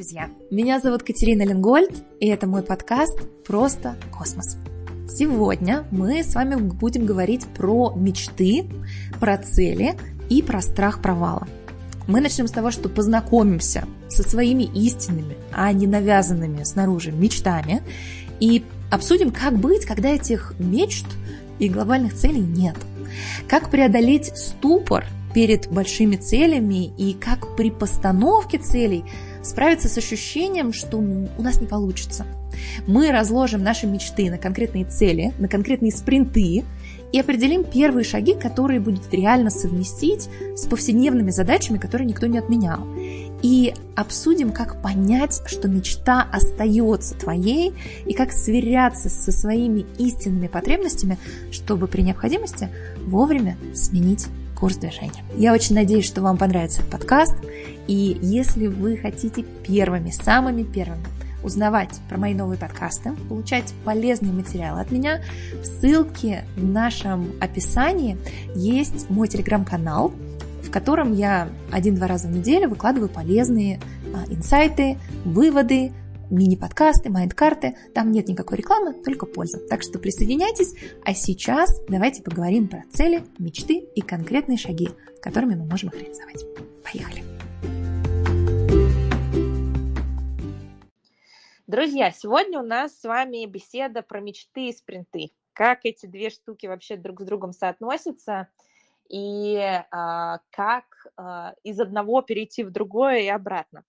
друзья! Меня зовут Катерина Ленгольд, и это мой подкаст «Просто космос». Сегодня мы с вами будем говорить про мечты, про цели и про страх провала. Мы начнем с того, что познакомимся со своими истинными, а не навязанными снаружи мечтами, и обсудим, как быть, когда этих мечт и глобальных целей нет. Как преодолеть ступор перед большими целями и как при постановке целей справиться с ощущением, что у нас не получится. Мы разложим наши мечты на конкретные цели, на конкретные спринты и определим первые шаги, которые будет реально совместить с повседневными задачами, которые никто не отменял. И обсудим, как понять, что мечта остается твоей, и как сверяться со своими истинными потребностями, чтобы при необходимости вовремя сменить курс движения. Я очень надеюсь, что вам понравится подкаст. И если вы хотите первыми, самыми первыми узнавать про мои новые подкасты, получать полезные материалы от меня, в ссылке в нашем описании есть мой телеграм-канал, в котором я один-два раза в неделю выкладываю полезные а, инсайты, выводы, мини-подкасты, майнд-карты. Там нет никакой рекламы, только польза. Так что присоединяйтесь. А сейчас давайте поговорим про цели, мечты и конкретные шаги, которыми мы можем их реализовать. Поехали! Друзья, сегодня у нас с вами беседа про мечты и спринты. Как эти две штуки вообще друг с другом соотносятся и а, как а, из одного перейти в другое и обратно.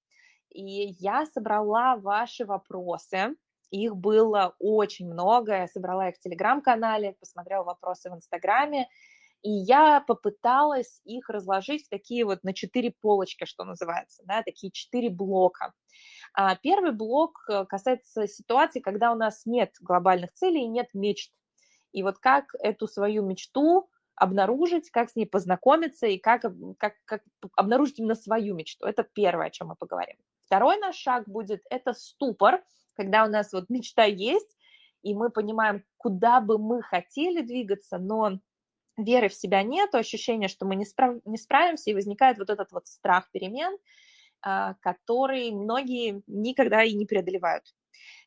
И я собрала ваши вопросы. Их было очень много. Я собрала их в Телеграм-канале, посмотрела вопросы в Инстаграме. И я попыталась их разложить в такие вот на четыре полочки, что называется, да, такие четыре блока. А первый блок э, касается ситуации, когда у нас нет глобальных целей нет мечт. И вот как эту свою мечту обнаружить, как с ней познакомиться и как, как, как обнаружить именно свою мечту. Это первое, о чем мы поговорим. Второй наш шаг будет – это ступор, когда у нас вот мечта есть, и мы понимаем, куда бы мы хотели двигаться, но веры в себя нет, ощущение, что мы не, справ... не справимся, и возникает вот этот вот страх перемен, а, который многие никогда и не преодолевают.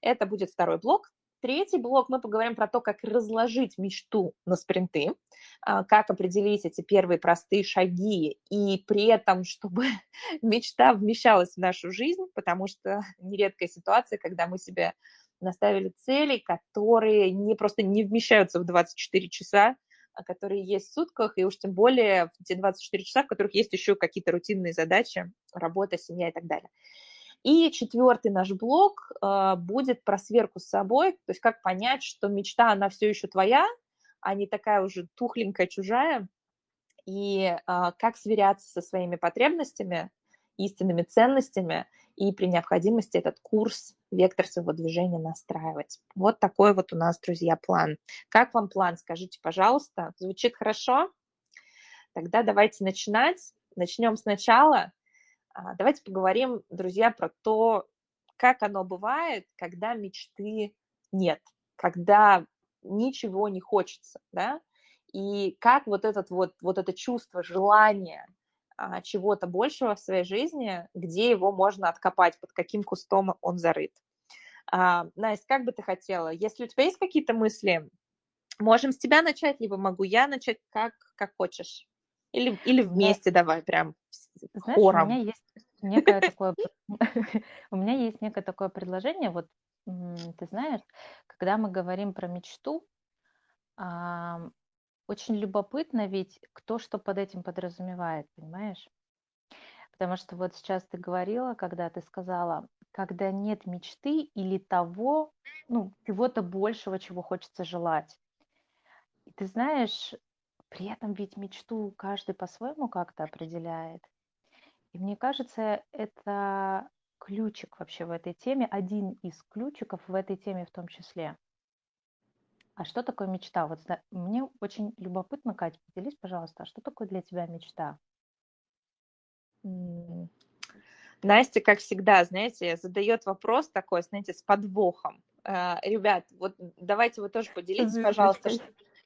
Это будет второй блок. Третий блок мы поговорим про то, как разложить мечту на спринты, а, как определить эти первые простые шаги, и при этом, чтобы мечта вмещалась в нашу жизнь, потому что нередкая ситуация, когда мы себе наставили цели, которые не просто не вмещаются в 24 часа, а которые есть в сутках, и уж тем более в те 24 часа, в которых есть еще какие-то рутинные задачи, работа, семья и так далее. И четвертый наш блок э, будет про сверку с собой, то есть как понять, что мечта, она все еще твоя, а не такая уже тухленькая, чужая, и э, как сверяться со своими потребностями, истинными ценностями, и при необходимости этот курс, вектор своего движения настраивать. Вот такой вот у нас, друзья, план. Как вам план? Скажите, пожалуйста. Звучит хорошо? Тогда давайте начинать. Начнем сначала. А, давайте поговорим, друзья, про то, как оно бывает, когда мечты нет, когда ничего не хочется, да, и как вот, этот вот, вот это чувство, желание а, чего-то большего в своей жизни, где его можно откопать, под каким кустом он зарыт. А, Настя, как бы ты хотела? Если у тебя есть какие-то мысли, можем с тебя начать, либо могу я начать, как, как хочешь. Или, или вместе да. давай, прям Знаешь, хором. у меня есть некое такое, у меня есть некое такое предложение, вот ты знаешь, когда мы говорим про мечту, очень любопытно ведь, кто что под этим подразумевает, понимаешь? Потому что вот сейчас ты говорила, когда ты сказала, когда нет мечты или того, ну, чего-то большего, чего хочется желать. И ты знаешь, при этом ведь мечту каждый по-своему как-то определяет. И мне кажется, это ключик вообще в этой теме, один из ключиков в этой теме в том числе. А что такое мечта? Вот мне очень любопытно, Катя, поделись, пожалуйста, а что такое для тебя мечта? Настя, как всегда, знаете, задает вопрос такой, знаете, с подвохом. Э, ребят, вот давайте вы тоже поделитесь, пожалуйста,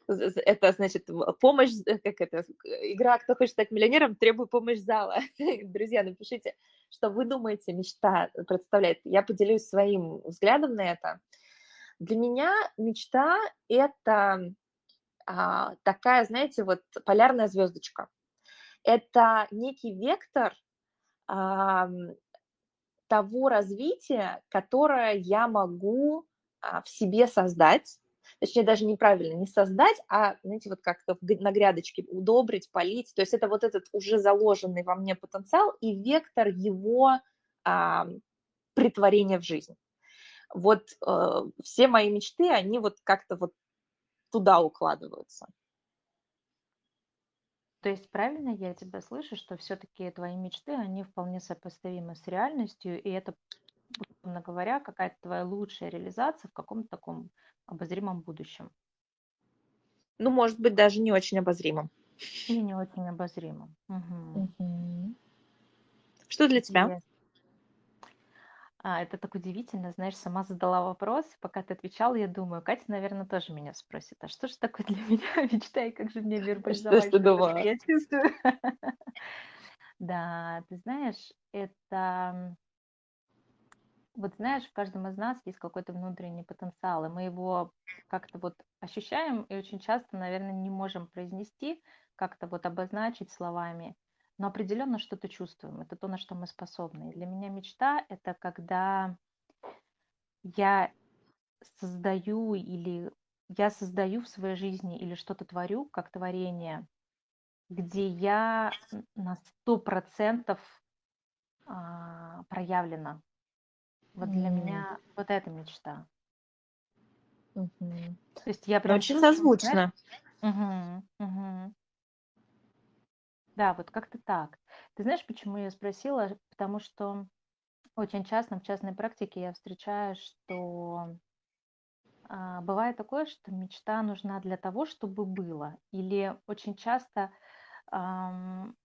это значит помощь, э, как это, игра «Кто хочет стать миллионером?» требую помощь зала. Друзья, напишите, что вы думаете, мечта представляет. Я поделюсь своим взглядом на это. Для меня мечта – это а, такая, знаете, вот полярная звездочка. Это некий вектор а, того развития, которое я могу а, в себе создать, точнее даже неправильно, не создать, а, знаете, вот как-то на грядочке удобрить, полить, то есть это вот этот уже заложенный во мне потенциал и вектор его а, притворения в жизнь. Вот э, все мои мечты, они вот как-то вот туда укладываются. То есть правильно я тебя слышу, что все-таки твои мечты, они вполне сопоставимы с реальностью, и это, условно говоря, какая-то твоя лучшая реализация в каком-то таком обозримом будущем. Ну, может быть, даже не очень обозримом. Или не очень обозримом. Угу. Угу. Что для тебя? Интересно. А, это так удивительно, знаешь, сама задала вопрос, пока ты отвечала, я думаю, Катя, наверное, тоже меня спросит, а что же такое для меня мечта, и как же мне вербализовать, что, что, что я чувствую? Да, ты знаешь, это... Вот знаешь, в каждом из нас есть какой-то внутренний потенциал, и мы его как-то вот ощущаем, и очень часто, наверное, не можем произнести, как-то вот обозначить словами но определенно что-то чувствуем. Это то, на что мы способны. И для меня мечта – это когда я создаю или я создаю в своей жизни или что-то творю, как творение, где я на сто процентов а, проявлена. Вот для mm. меня вот эта мечта. Mm-hmm. То есть я прям Очень чувствую, созвучно. Угу, угу. Да, вот как-то так. Ты знаешь, почему я спросила? Потому что очень часто в частной практике я встречаю, что а, бывает такое, что мечта нужна для того, чтобы было. Или очень часто ам,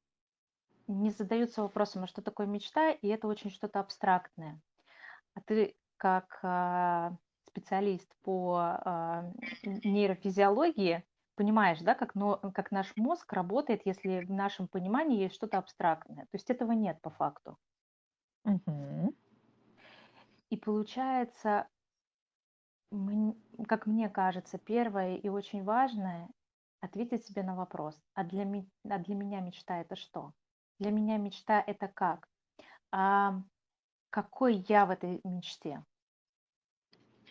не задаются вопросом, а что такое мечта, и это очень что-то абстрактное. А ты как а, специалист по а, нейрофизиологии понимаешь, да, как, но, как наш мозг работает, если в нашем понимании есть что-то абстрактное. То есть этого нет по факту. Угу. И получается, как мне кажется, первое и очень важное ответить себе на вопрос, а для, а для меня мечта это что? Для меня мечта это как? Какой я в этой мечте?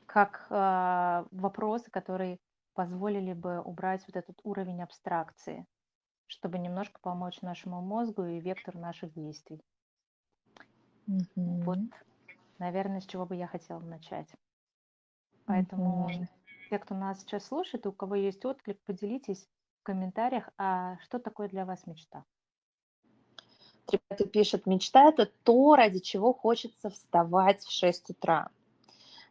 Как э, вопросы, которые позволили бы убрать вот этот уровень абстракции, чтобы немножко помочь нашему мозгу и вектору наших действий. Mm-hmm. Вот, наверное, с чего бы я хотела начать. Поэтому mm-hmm. те, кто нас сейчас слушает, у кого есть отклик, поделитесь в комментариях, а что такое для вас мечта? Ребята пишет, мечта – это то, ради чего хочется вставать в 6 утра.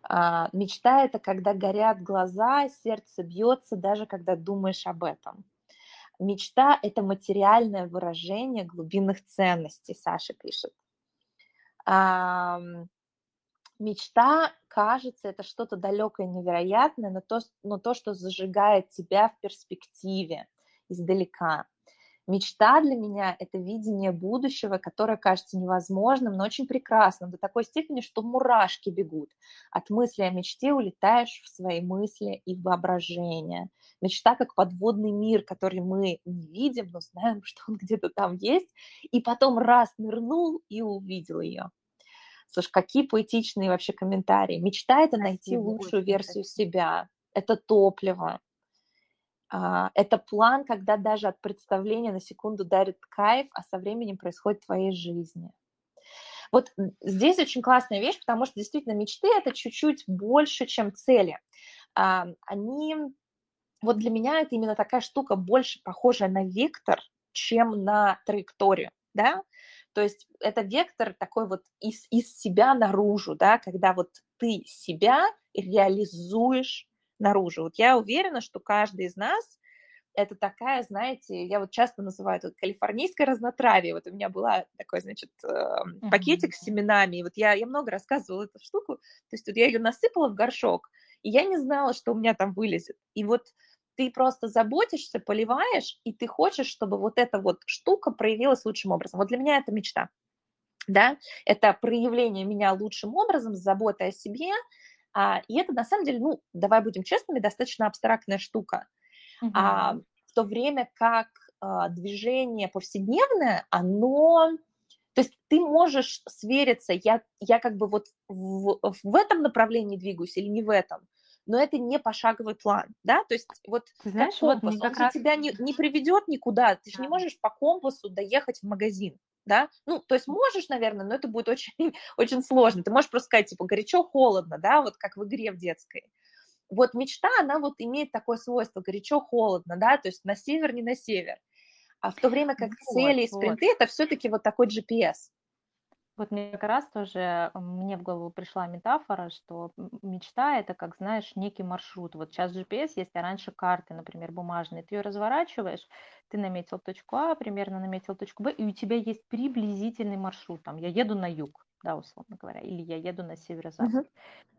А, мечта – это когда горят глаза, сердце бьется, даже когда думаешь об этом. Мечта – это материальное выражение глубинных ценностей, Саша пишет. Мечта, кажется, это что-то далекое, невероятное, но то, но то, что зажигает тебя в перспективе, издалека. Мечта для меня – это видение будущего, которое кажется невозможным, но очень прекрасным, до такой степени, что мурашки бегут. От мысли о мечте улетаешь в свои мысли и воображение. Мечта как подводный мир, который мы не видим, но знаем, что он где-то там есть, и потом раз нырнул и увидел ее. Слушай, какие поэтичные вообще комментарии. Мечта – это найти лучшую версию себя, это топливо, это план, когда даже от представления на секунду дарит кайф, а со временем происходит в твоей жизни. Вот здесь очень классная вещь, потому что действительно мечты это чуть-чуть больше, чем цели. А, они, вот для меня это именно такая штука больше похожая на вектор, чем на траекторию, да, то есть это вектор такой вот из, из себя наружу, да, когда вот ты себя реализуешь наружу. Вот я уверена, что каждый из нас это такая, знаете, я вот часто называю это калифорнийское разнотравие. Вот у меня была такой, значит, эм, пакетик с семенами, и вот я, я много рассказывала эту штуку, то есть вот я ее насыпала в горшок, и я не знала, что у меня там вылезет. И вот ты просто заботишься, поливаешь, и ты хочешь, чтобы вот эта вот штука проявилась лучшим образом. Вот для меня это мечта. Да, это проявление меня лучшим образом, с заботой о себе, и это на самом деле, ну, давай будем честными, достаточно абстрактная штука. Uh-huh. А, в то время как а, движение повседневное, оно то есть ты можешь свериться, я, я как бы вот в, в этом направлении двигаюсь или не в этом, но это не пошаговый план, да, то есть вот знаешь, компас, вот он как раз... тебя не, не приведет никуда, ты же не можешь по компасу доехать в магазин, да, ну, то есть можешь, наверное, но это будет очень, очень сложно, ты можешь просто сказать, типа, горячо-холодно, да, вот как в игре в детской, вот мечта, она вот имеет такое свойство, горячо-холодно, да, то есть на север, не на север, а в то время как вот, цели и спринты вот. это все-таки вот такой GPS. Вот мне как раз тоже мне в голову пришла метафора, что мечта это как, знаешь, некий маршрут. Вот сейчас GPS есть, а раньше карты, например, бумажные. Ты ее разворачиваешь, ты наметил точку А, примерно наметил точку Б, и у тебя есть приблизительный маршрут. Там я еду на юг, да, условно говоря, или я еду на северо-запад. Uh-huh.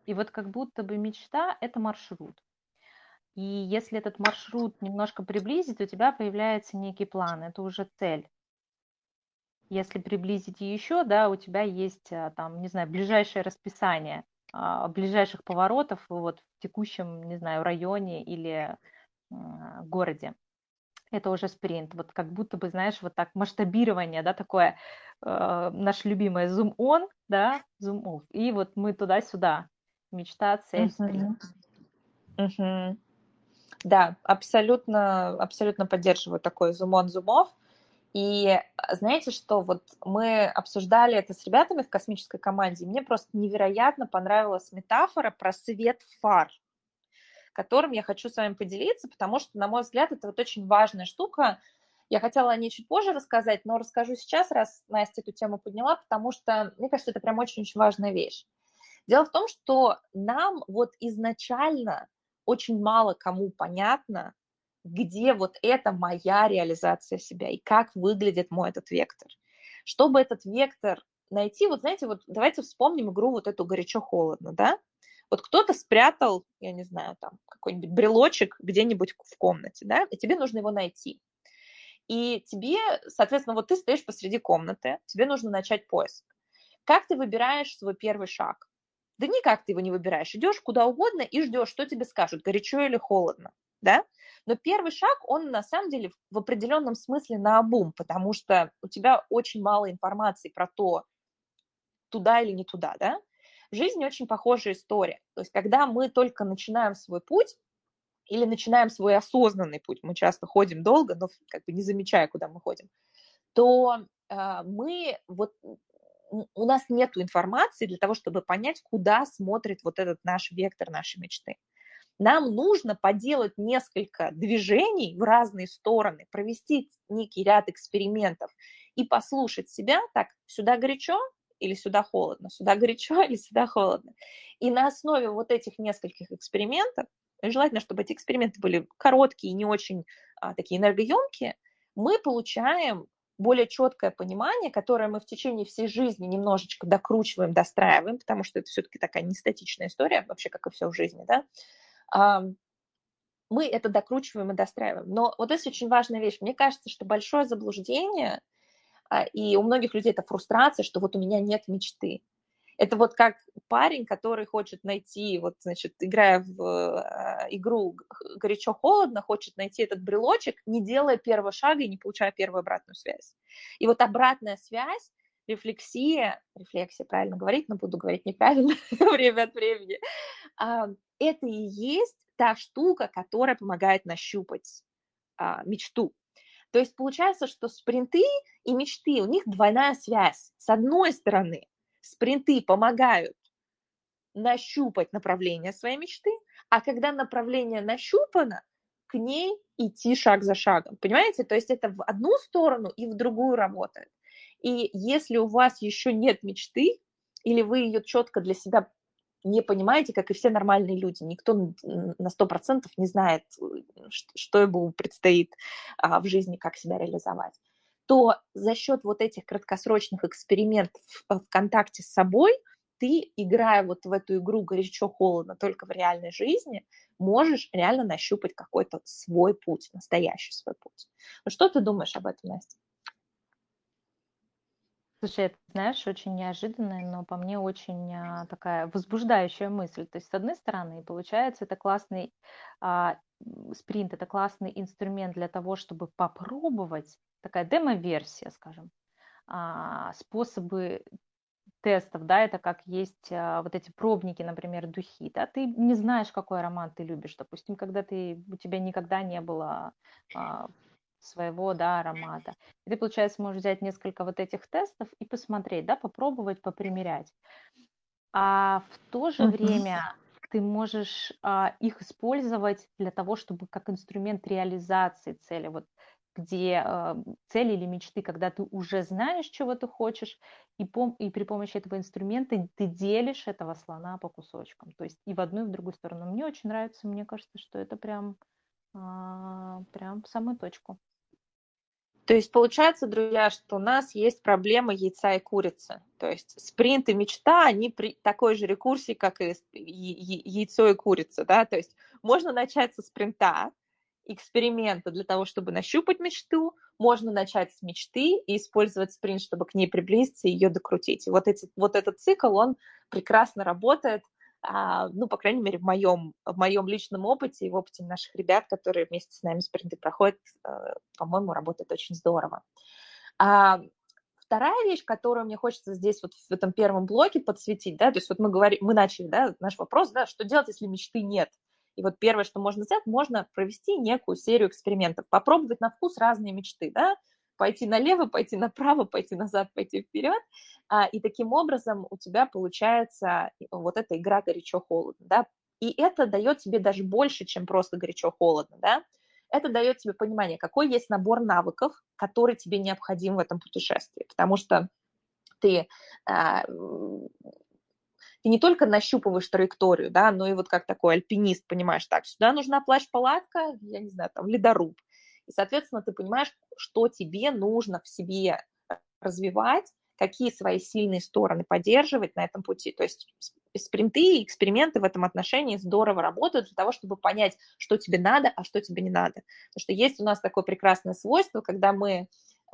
И вот как будто бы мечта это маршрут. И если этот маршрут немножко приблизить, у тебя появляется некий план, это уже цель. Если приблизить еще, да, у тебя есть а, там, не знаю, ближайшее расписание а, ближайших поворотов вот в текущем, не знаю, районе или городе. Это уже спринт. Вот как будто бы, знаешь, вот так масштабирование, да, такое э, наш любимый zoom on, да, zoom off. И вот мы туда-сюда. Мечта, цель, спринт. Uh-huh. Да, абсолютно, абсолютно поддерживаю такой зумон зумов. И а, знаете что, вот мы обсуждали это с ребятами в космической команде, и мне просто невероятно понравилась метафора про свет фар, которым я хочу с вами поделиться, потому что, на мой взгляд, это вот очень важная штука. Я хотела о ней чуть позже рассказать, но расскажу сейчас, раз Настя эту тему подняла, потому что, мне кажется, это прям очень-очень важная вещь. Дело в том, что нам вот изначально очень мало кому понятно, где вот это моя реализация себя и как выглядит мой этот вектор. Чтобы этот вектор найти, вот знаете, вот давайте вспомним игру вот эту горячо-холодно, да? Вот кто-то спрятал, я не знаю, там какой-нибудь брелочек где-нибудь в комнате, да, и тебе нужно его найти. И тебе, соответственно, вот ты стоишь посреди комнаты, тебе нужно начать поиск. Как ты выбираешь свой первый шаг? Да никак ты его не выбираешь. Идешь куда угодно и ждешь, что тебе скажут, горячо или холодно. Да? Но первый шаг, он на самом деле в определенном смысле на обум, потому что у тебя очень мало информации про то, туда или не туда, да? В жизни очень похожая история. То есть, когда мы только начинаем свой путь, или начинаем свой осознанный путь, мы часто ходим долго, но как бы не замечая, куда мы ходим, то э, мы вот у нас нет информации для того, чтобы понять, куда смотрит вот этот наш вектор нашей мечты. Нам нужно поделать несколько движений в разные стороны, провести некий ряд экспериментов и послушать себя, так, сюда горячо или сюда холодно, сюда горячо или сюда холодно. И на основе вот этих нескольких экспериментов, желательно, чтобы эти эксперименты были короткие и не очень а, такие энергоемкие, мы получаем более четкое понимание, которое мы в течение всей жизни немножечко докручиваем, достраиваем, потому что это все-таки такая нестатичная история, вообще как и все в жизни, да, мы это докручиваем и достраиваем. Но вот это очень важная вещь. Мне кажется, что большое заблуждение, а, и у многих людей это фрустрация, что вот у меня нет мечты. Это вот как парень, который хочет найти, вот, значит, играя в э, игру горячо-холодно, хочет найти этот брелочек, не делая первого шага и не получая первую обратную связь. И вот обратная связь, рефлексия, рефлексия, правильно говорить, но буду говорить неправильно время от времени, а, это и есть та штука, которая помогает нащупать а, мечту. То есть получается, что спринты и мечты, у них двойная связь. С одной стороны, спринты помогают нащупать направление своей мечты, а когда направление нащупано, к ней идти шаг за шагом. Понимаете? То есть это в одну сторону и в другую работает. И если у вас еще нет мечты, или вы ее четко для себя не понимаете, как и все нормальные люди. Никто на сто процентов не знает, что ему предстоит а, в жизни, как себя реализовать то за счет вот этих краткосрочных экспериментов в контакте с собой ты, играя вот в эту игру горячо-холодно только в реальной жизни, можешь реально нащупать какой-то свой путь, настоящий свой путь. Ну что ты думаешь об этом, Настя? Слушай, это, знаешь, очень неожиданная, но по мне очень а, такая возбуждающая мысль. То есть, с одной стороны, получается, это классный а, спринт, это классный инструмент для того, чтобы попробовать, такая демо-версия, скажем, а, способы тестов, да, это как есть а, вот эти пробники, например, духи, да, ты не знаешь, какой аромат ты любишь, допустим, когда ты, у тебя никогда не было а, своего да, аромата. И ты, получается, можешь взять несколько вот этих тестов и посмотреть, да, попробовать, попримерять. А в то же время ты можешь а, их использовать для того, чтобы как инструмент реализации цели, вот где а, цели или мечты, когда ты уже знаешь, чего ты хочешь, и, пом- и при помощи этого инструмента ты делишь этого слона по кусочкам, то есть и в одну, и в другую сторону. Мне очень нравится, мне кажется, что это прям, а, прям в самую точку. То есть получается, друзья, что у нас есть проблема яйца и курицы. То есть спринт и мечта, они при такой же рекурсии, как и яйцо и курица. Да? То есть можно начать со спринта, эксперимента для того, чтобы нащупать мечту, можно начать с мечты и использовать спринт, чтобы к ней приблизиться и ее докрутить. И вот, эти, вот этот цикл, он прекрасно работает ну, по крайней мере, в моем, в моем личном опыте и в опыте наших ребят, которые вместе с нами спринты проходят, э, по-моему, работает очень здорово. А, вторая вещь, которую мне хочется здесь вот в этом первом блоке подсветить, да, то есть вот мы говорим, мы начали, да, наш вопрос, да, что делать, если мечты нет? И вот первое, что можно сделать, можно провести некую серию экспериментов, попробовать на вкус разные мечты, да, пойти налево, пойти направо, пойти назад, пойти вперед. А, и таким образом у тебя получается вот эта игра горячо-холодно, да, и это дает тебе даже больше, чем просто горячо-холодно, да, это дает тебе понимание, какой есть набор навыков, который тебе необходим в этом путешествии, потому что ты, а, ты не только нащупываешь траекторию, да, но и вот как такой альпинист, понимаешь, так, сюда нужна плащ-палатка, я не знаю, там, ледоруб, и, соответственно, ты понимаешь, что тебе нужно в себе развивать, какие свои сильные стороны поддерживать на этом пути. То есть спринты и эксперименты в этом отношении здорово работают для того, чтобы понять, что тебе надо, а что тебе не надо. Потому что есть у нас такое прекрасное свойство, когда мы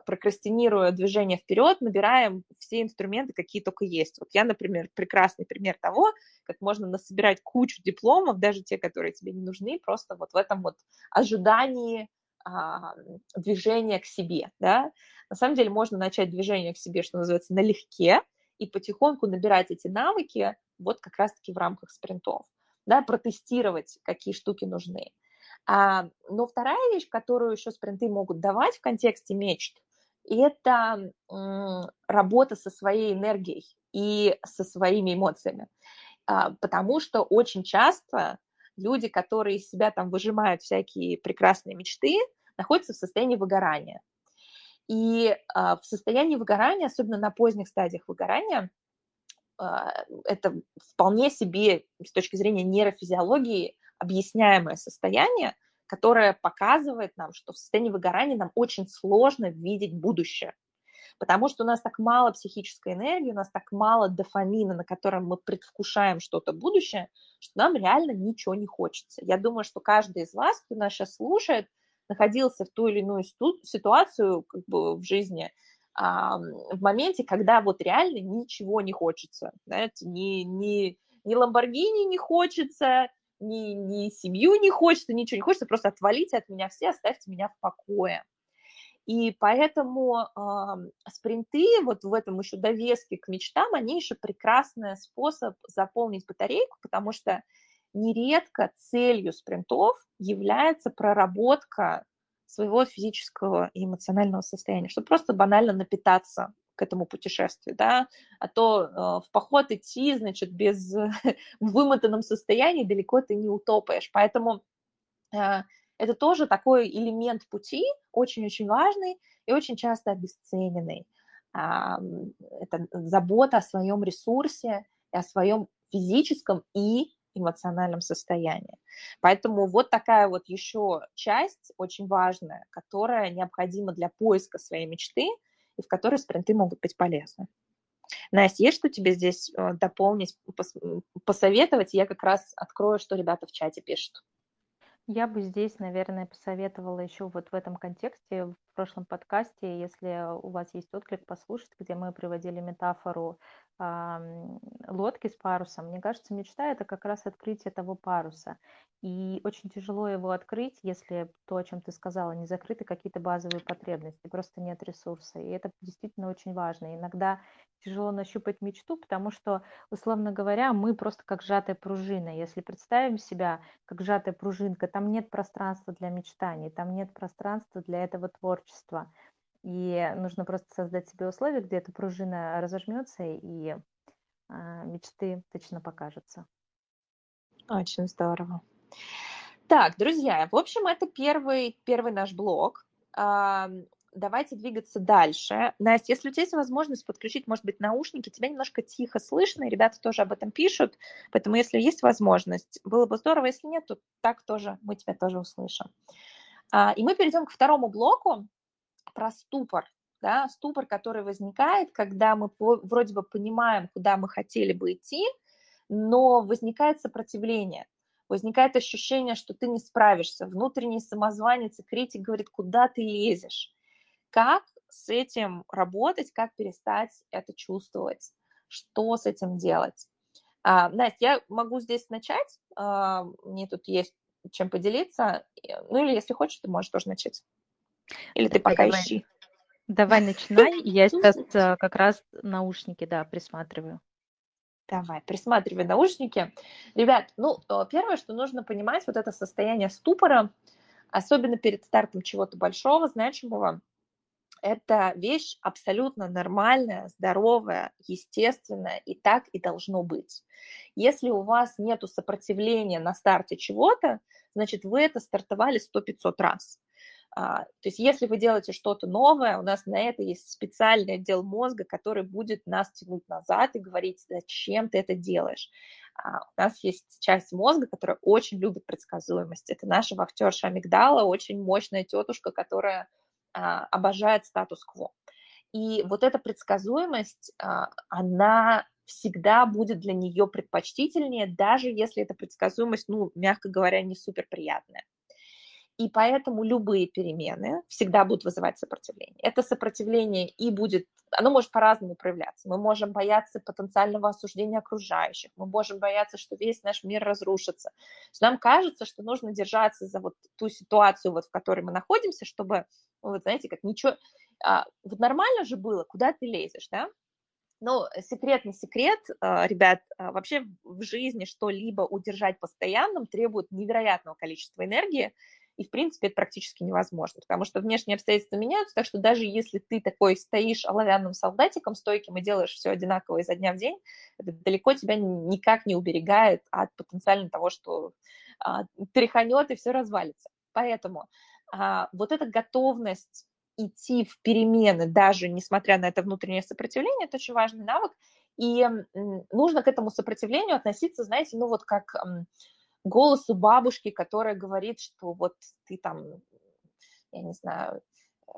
прокрастинируя движение вперед, набираем все инструменты, какие только есть. Вот я, например, прекрасный пример того, как можно насобирать кучу дипломов, даже те, которые тебе не нужны, просто вот в этом вот ожидании движение к себе, да. На самом деле можно начать движение к себе, что называется, налегке, и потихоньку набирать эти навыки вот как раз-таки в рамках спринтов, да, протестировать, какие штуки нужны. А, но вторая вещь, которую еще спринты могут давать в контексте мечт, это м, работа со своей энергией и со своими эмоциями. А, потому что очень часто люди, которые из себя там выжимают всякие прекрасные мечты, находятся в состоянии выгорания. И а, в состоянии выгорания, особенно на поздних стадиях выгорания, а, это вполне себе с точки зрения нейрофизиологии объясняемое состояние, которое показывает нам, что в состоянии выгорания нам очень сложно видеть будущее потому что у нас так мало психической энергии, у нас так мало дофамина, на котором мы предвкушаем что-то будущее, что нам реально ничего не хочется. Я думаю, что каждый из вас, кто нас сейчас слушает, находился в ту или иную ситуацию как бы, в жизни, в моменте, когда вот реально ничего не хочется, знаете, ни, ни, ни Ламборгини не хочется, ни, ни семью не хочется, ничего не хочется, просто отвалите от меня все, оставьте меня в покое. И поэтому э, спринты, вот в этом еще довеске к мечтам, они еще прекрасный способ заполнить батарейку, потому что нередко целью спринтов является проработка своего физического и эмоционального состояния, чтобы просто банально напитаться к этому путешествию, да, а то э, в поход идти, значит, без вымотанном состоянии далеко ты не утопаешь, поэтому э, это тоже такой элемент пути, очень-очень важный и очень часто обесцененный. Это забота о своем ресурсе и о своем физическом и эмоциональном состоянии. Поэтому вот такая вот еще часть очень важная, которая необходима для поиска своей мечты и в которой спринты могут быть полезны. Настя, есть что тебе здесь э, дополнить, посоветовать? Я как раз открою, что ребята в чате пишут. Я бы здесь, наверное, посоветовала еще вот в этом контексте, в прошлом подкасте, если у вас есть отклик, послушать, где мы приводили метафору лодки с парусом. Мне кажется, мечта – это как раз открытие того паруса. И очень тяжело его открыть, если то, о чем ты сказала, не закрыты какие-то базовые потребности, просто нет ресурса. И это действительно очень важно. Иногда тяжело нащупать мечту, потому что, условно говоря, мы просто как сжатая пружина. Если представим себя как сжатая пружинка, там нет пространства для мечтаний, там нет пространства для этого творчества. И нужно просто создать себе условия, где эта пружина разожмется, и а, мечты точно покажутся. Очень здорово. Так, друзья, в общем, это первый, первый наш блог. Давайте двигаться дальше. Настя, если у тебя есть возможность подключить, может быть, наушники, тебя немножко тихо слышно, и ребята тоже об этом пишут, поэтому если есть возможность, было бы здорово, если нет, то так тоже мы тебя тоже услышим. А, и мы перейдем к второму блоку, про ступор, да, ступор, который возникает, когда мы вроде бы понимаем, куда мы хотели бы идти, но возникает сопротивление, возникает ощущение, что ты не справишься, внутренний самозванец и критик говорит, куда ты лезешь. Как с этим работать, как перестать это чувствовать, что с этим делать? А, Настя, я могу здесь начать, а, мне тут есть чем поделиться, ну или если хочешь, ты можешь тоже начать. Или ты пока давай, ищи? Давай начинай. Я сейчас э, как раз наушники, да, присматриваю. Давай, присматривай наушники. Ребят, ну, э, первое, что нужно понимать, вот это состояние ступора, особенно перед стартом чего-то большого, значимого, это вещь абсолютно нормальная, здоровая, естественная, и так и должно быть. Если у вас нет сопротивления на старте чего-то, значит, вы это стартовали 100-500 раз. А, то есть если вы делаете что-то новое, у нас на это есть специальный отдел мозга, который будет нас тянуть назад и говорить, зачем ты это делаешь. А, у нас есть часть мозга, которая очень любит предсказуемость. Это наша вахтерша амигдала, очень мощная тетушка, которая а, обожает статус-кво. И вот эта предсказуемость, она всегда будет для нее предпочтительнее, даже если эта предсказуемость, ну, мягко говоря, не супер приятная. И поэтому любые перемены всегда будут вызывать сопротивление. Это сопротивление и будет, оно может по-разному проявляться. Мы можем бояться потенциального осуждения окружающих, мы можем бояться, что весь наш мир разрушится. Нам кажется, что нужно держаться за вот ту ситуацию, вот в которой мы находимся, чтобы, ну, вот знаете, как ничего... А, вот нормально же было, куда ты лезешь, да? Ну, секрет не секрет, а, ребят, а, вообще в жизни что-либо удержать постоянным требует невероятного количества энергии, и, в принципе, это практически невозможно, потому что внешние обстоятельства меняются, так что даже если ты такой стоишь оловянным солдатиком стойким и делаешь все одинаково изо дня в день, это далеко тебя никак не уберегает от потенциально того, что а, переханет и все развалится. Поэтому а, вот эта готовность идти в перемены, даже несмотря на это внутреннее сопротивление, это очень важный навык, и нужно к этому ссопротивлению относиться, знаете, ну вот как голосу бабушки, которая говорит, что вот ты там, я не знаю, э,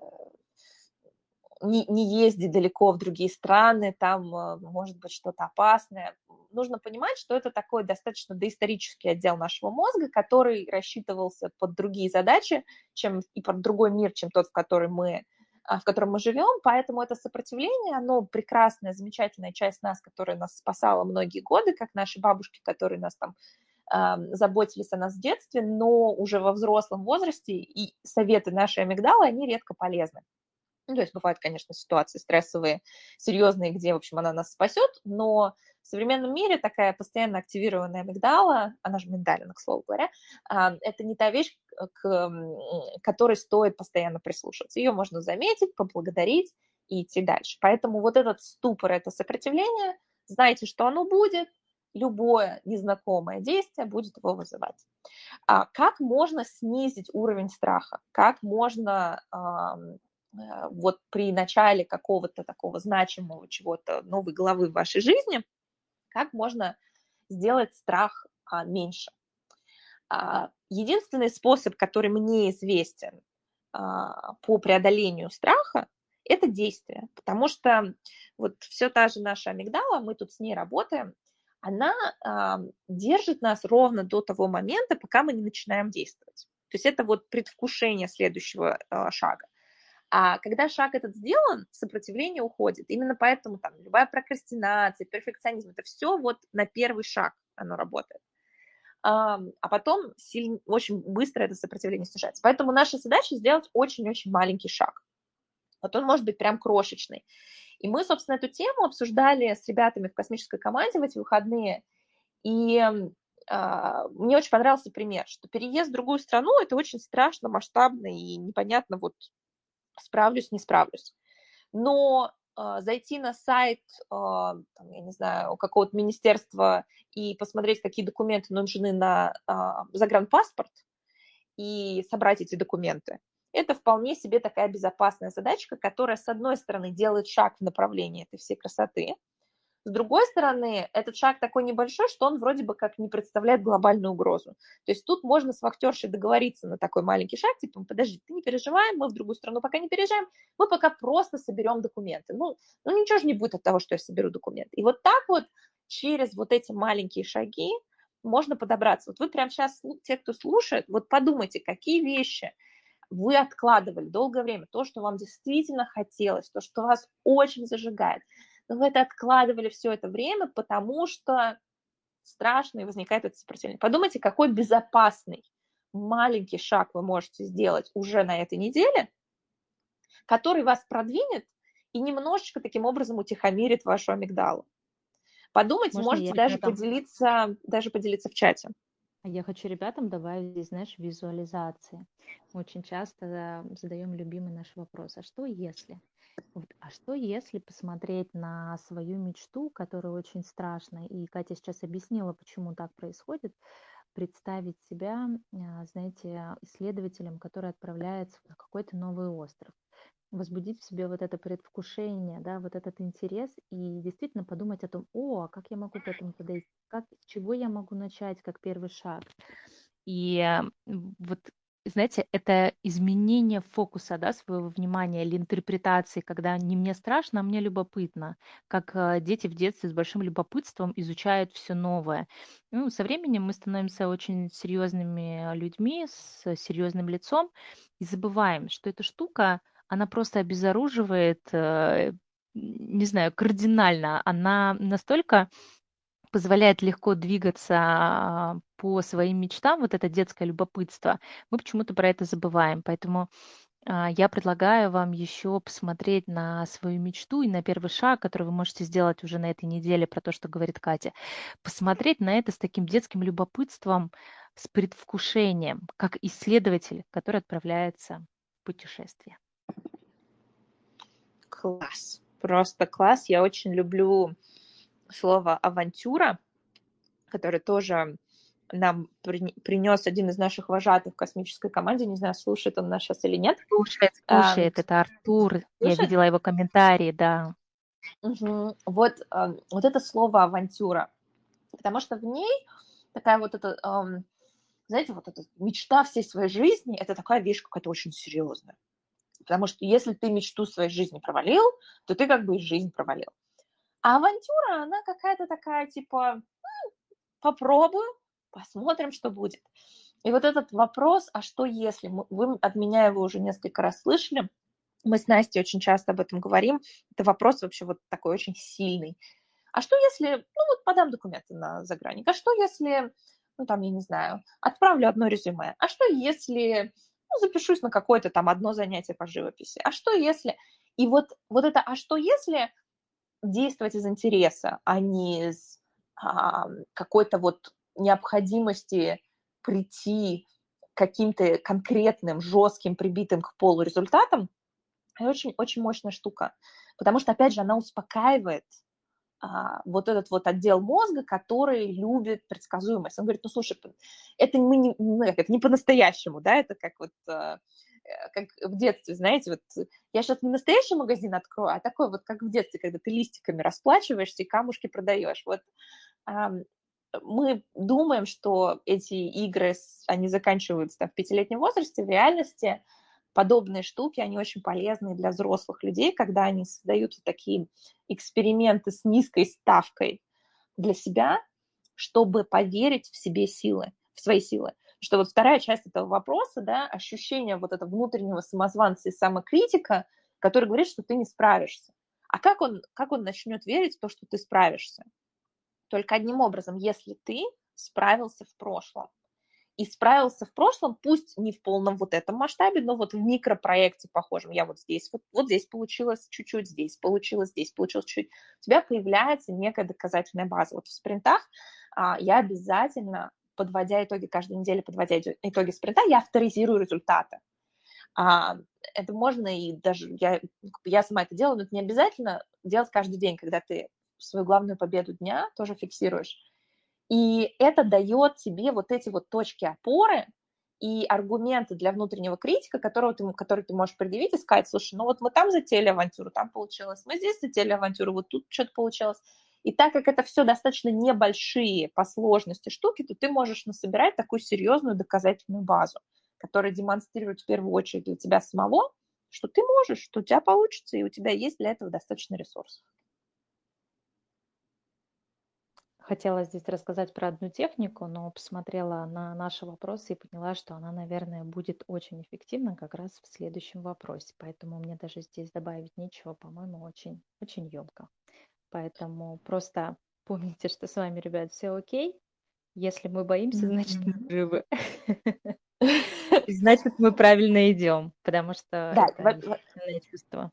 не, не езди далеко в другие страны, там э, может быть что-то опасное. Нужно понимать, что это такой достаточно доисторический отдел нашего мозга, который рассчитывался под другие задачи, чем и под другой мир, чем тот, в который мы а, в котором мы живем, поэтому это сопротивление, оно прекрасная, замечательная часть нас, которая нас спасала многие годы, как наши бабушки, которые нас там заботились о нас в детстве, но уже во взрослом возрасте, и советы нашей амигдалы, они редко полезны. Ну, то есть бывают, конечно, ситуации стрессовые, серьезные, где, в общем, она нас спасет, но в современном мире такая постоянно активированная амигдала, она же миндалина, к слову говоря, это не та вещь, к которой стоит постоянно прислушиваться. Ее можно заметить, поблагодарить и идти дальше. Поэтому вот этот ступор, это сопротивление, знайте, что оно будет, любое незнакомое действие будет его вызывать. А как можно снизить уровень страха? Как можно э, вот при начале какого-то такого значимого чего-то новой главы в вашей жизни, как можно сделать страх а, меньше? А, единственный способ, который мне известен по преодолению страха, это действие, потому что вот все та же наша амигдала, мы тут с ней работаем, она э, держит нас ровно до того момента, пока мы не начинаем действовать. То есть это вот предвкушение следующего э, шага. А когда шаг этот сделан, сопротивление уходит. Именно поэтому там любая прокрастинация, перфекционизм, это все вот на первый шаг оно работает. А потом сильно, очень быстро это сопротивление снижается. Поэтому наша задача сделать очень-очень маленький шаг. Вот он может быть прям крошечный. И мы, собственно, эту тему обсуждали с ребятами в космической команде в эти выходные. И э, мне очень понравился пример, что переезд в другую страну – это очень страшно, масштабно и непонятно, вот справлюсь, не справлюсь. Но э, зайти на сайт, э, там, я не знаю, какого-то министерства и посмотреть, какие документы нужны на э, загранпаспорт и собрать эти документы, это вполне себе такая безопасная задачка, которая, с одной стороны, делает шаг в направлении этой всей красоты, с другой стороны, этот шаг такой небольшой, что он вроде бы как не представляет глобальную угрозу. То есть тут можно с вахтершей договориться на такой маленький шаг, типа, подожди, ты не переживай, мы в другую страну пока не переезжаем, мы пока просто соберем документы. Ну, ну ничего же не будет от того, что я соберу документы. И вот так вот через вот эти маленькие шаги можно подобраться. Вот вы прямо сейчас, те, кто слушает, вот подумайте, какие вещи вы откладывали долгое время, то, что вам действительно хотелось, то, что вас очень зажигает – но вы это откладывали все это время, потому что страшно и возникает это сопротивление. Подумайте, какой безопасный маленький шаг вы можете сделать уже на этой неделе, который вас продвинет и немножечко таким образом утихомирит вашу амигдалу. Подумайте, Можно можете даже поделиться, даже поделиться в чате. Я хочу ребятам добавить здесь, знаешь, визуализации. Очень часто задаем любимый наш вопрос. А что если? Вот. А что если посмотреть на свою мечту, которая очень страшная, и Катя сейчас объяснила, почему так происходит, представить себя, а, знаете, исследователем, который отправляется на какой-то новый остров, возбудить в себе вот это предвкушение, да, вот этот интерес и действительно подумать о том, о, а как я могу к этому подойти, как, с чего я могу начать как первый шаг. И вот знаете, это изменение фокуса, да, своего внимания или интерпретации, когда не мне страшно, а мне любопытно, как э, дети в детстве с большим любопытством изучают все новое. Ну, со временем мы становимся очень серьезными людьми с серьезным лицом и забываем, что эта штука, она просто обезоруживает, э, не знаю, кардинально. Она настолько позволяет легко двигаться по своим мечтам, вот это детское любопытство, мы почему-то про это забываем. Поэтому а, я предлагаю вам еще посмотреть на свою мечту и на первый шаг, который вы можете сделать уже на этой неделе, про то, что говорит Катя. Посмотреть на это с таким детским любопытством, с предвкушением, как исследователь, который отправляется в путешествие. Класс. Просто класс. Я очень люблю слово авантюра, которое тоже нам принес один из наших вожатых в космической команде. Не знаю, слушает он нас сейчас или нет. Слушает, слушает. А, это Артур. Слушает? Я видела его комментарии, да. Угу. Вот, вот это слово авантюра. Потому что в ней такая вот эта, знаете, вот эта мечта всей своей жизни, это такая вещь какая-то очень серьезная. Потому что если ты мечту своей жизни провалил, то ты как бы и жизнь провалил. А авантюра, она какая-то такая, типа, попробую, посмотрим, что будет. И вот этот вопрос, а что если, вы от меня его уже несколько раз слышали, мы с Настей очень часто об этом говорим, это вопрос вообще вот такой очень сильный. А что если, ну вот подам документы на заграник, а что если, ну там, я не знаю, отправлю одно резюме, а что если, ну, запишусь на какое-то там одно занятие по живописи, а что если... И вот, вот это «а что если» действовать из интереса, а не из а, какой-то вот необходимости прийти каким-то конкретным, жестким, прибитым к полу результатом, это очень-очень мощная штука. Потому что, опять же, она успокаивает вот этот вот отдел мозга, который любит предсказуемость. Он говорит, ну, слушай, это, мы не, ну, это не по-настоящему, да, это как вот а, Э, как в детстве, знаете, вот я сейчас не настоящий магазин открою, а такой вот, как в детстве, когда ты листиками расплачиваешься и камушки продаешь. Вот мы думаем, что эти игры, они заканчиваются там, в пятилетнем возрасте, в реальности подобные штуки, они очень полезны для взрослых людей, когда они создают вот такие эксперименты с низкой ставкой для себя, чтобы поверить в себе силы, в свои силы. Что вот вторая часть этого вопроса, да, ощущение вот этого внутреннего самозванца и самокритика, который говорит, что ты не справишься. А как он, как он начнет верить в то, что ты справишься? Только одним образом, если ты справился в прошлом. И справился в прошлом, пусть не в полном вот этом масштабе, но вот в микропроекте похожем. Я вот здесь, вот, вот здесь получилось чуть-чуть, здесь получилось, здесь получилось чуть-чуть. У тебя появляется некая доказательная база. Вот в спринтах а, я обязательно, подводя итоги каждой недели, подводя итоги спринта, я авторизирую результаты. А, это можно и даже, я, я сама это делаю, но это не обязательно делать каждый день, когда ты свою главную победу дня тоже фиксируешь. И это дает тебе вот эти вот точки опоры и аргументы для внутреннего критика, которого ты, который ты можешь предъявить и сказать, слушай, ну вот мы там затеяли авантюру, там получилось, мы здесь затеяли авантюру, вот тут что-то получилось. И так как это все достаточно небольшие по сложности штуки, то ты можешь насобирать такую серьезную доказательную базу, которая демонстрирует в первую очередь для тебя самого, что ты можешь, что у тебя получится, и у тебя есть для этого достаточно ресурсов. Хотела здесь рассказать про одну технику, но посмотрела на наши вопросы и поняла, что она, наверное, будет очень эффективна как раз в следующем вопросе. Поэтому мне даже здесь добавить нечего, по-моему, очень, очень емко. Поэтому просто помните, что с вами, ребят, все окей. Если мы боимся, значит, мы живы. Значит, мы правильно идем, потому что это чувство.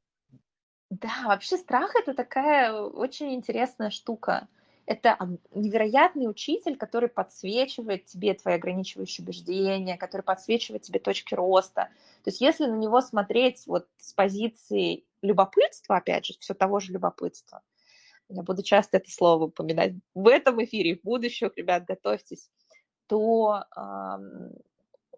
Да, вообще страх это такая очень интересная штука это невероятный учитель, который подсвечивает тебе твои ограничивающие убеждения, который подсвечивает тебе точки роста. То есть если на него смотреть вот с позиции любопытства, опять же, все того же любопытства, я буду часто это слово упоминать в этом эфире, в будущих, ребят, готовьтесь, то э,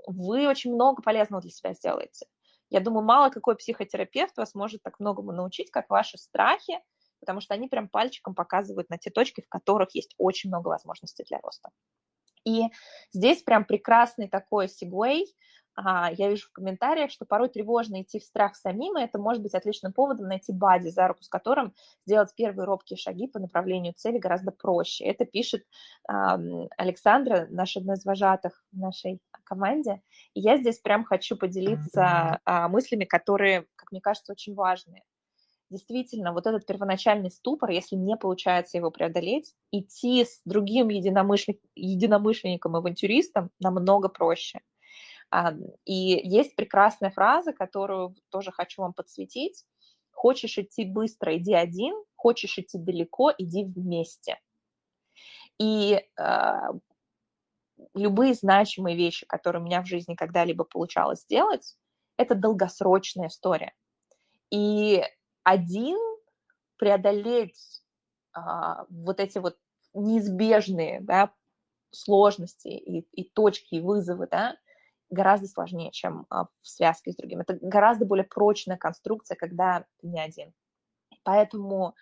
вы очень много полезного для себя сделаете. Я думаю, мало какой психотерапевт вас может так многому научить, как ваши страхи, потому что они прям пальчиком показывают на те точки, в которых есть очень много возможностей для роста. И здесь прям прекрасный такой сегвей. А, я вижу в комментариях, что порой тревожно идти в страх самим, и это может быть отличным поводом найти бади, за руку с которым сделать первые робкие шаги по направлению цели гораздо проще. Это пишет Александра, наш одна из вожатых в нашей команде. И я здесь прям хочу поделиться а, мыслями, которые, как мне кажется, очень важные действительно вот этот первоначальный ступор, если не получается его преодолеть, идти с другим единомышленником, единомышленником авантюристом намного проще. И есть прекрасная фраза, которую тоже хочу вам подсветить. Хочешь идти быстро, иди один, хочешь идти далеко, иди вместе. И э, любые значимые вещи, которые у меня в жизни когда-либо получалось сделать, это долгосрочная история. И один преодолеть а, вот эти вот неизбежные да, сложности и, и точки, и вызовы, да, гораздо сложнее, чем а, в связке с другим. Это гораздо более прочная конструкция, когда ты не один. Поэтому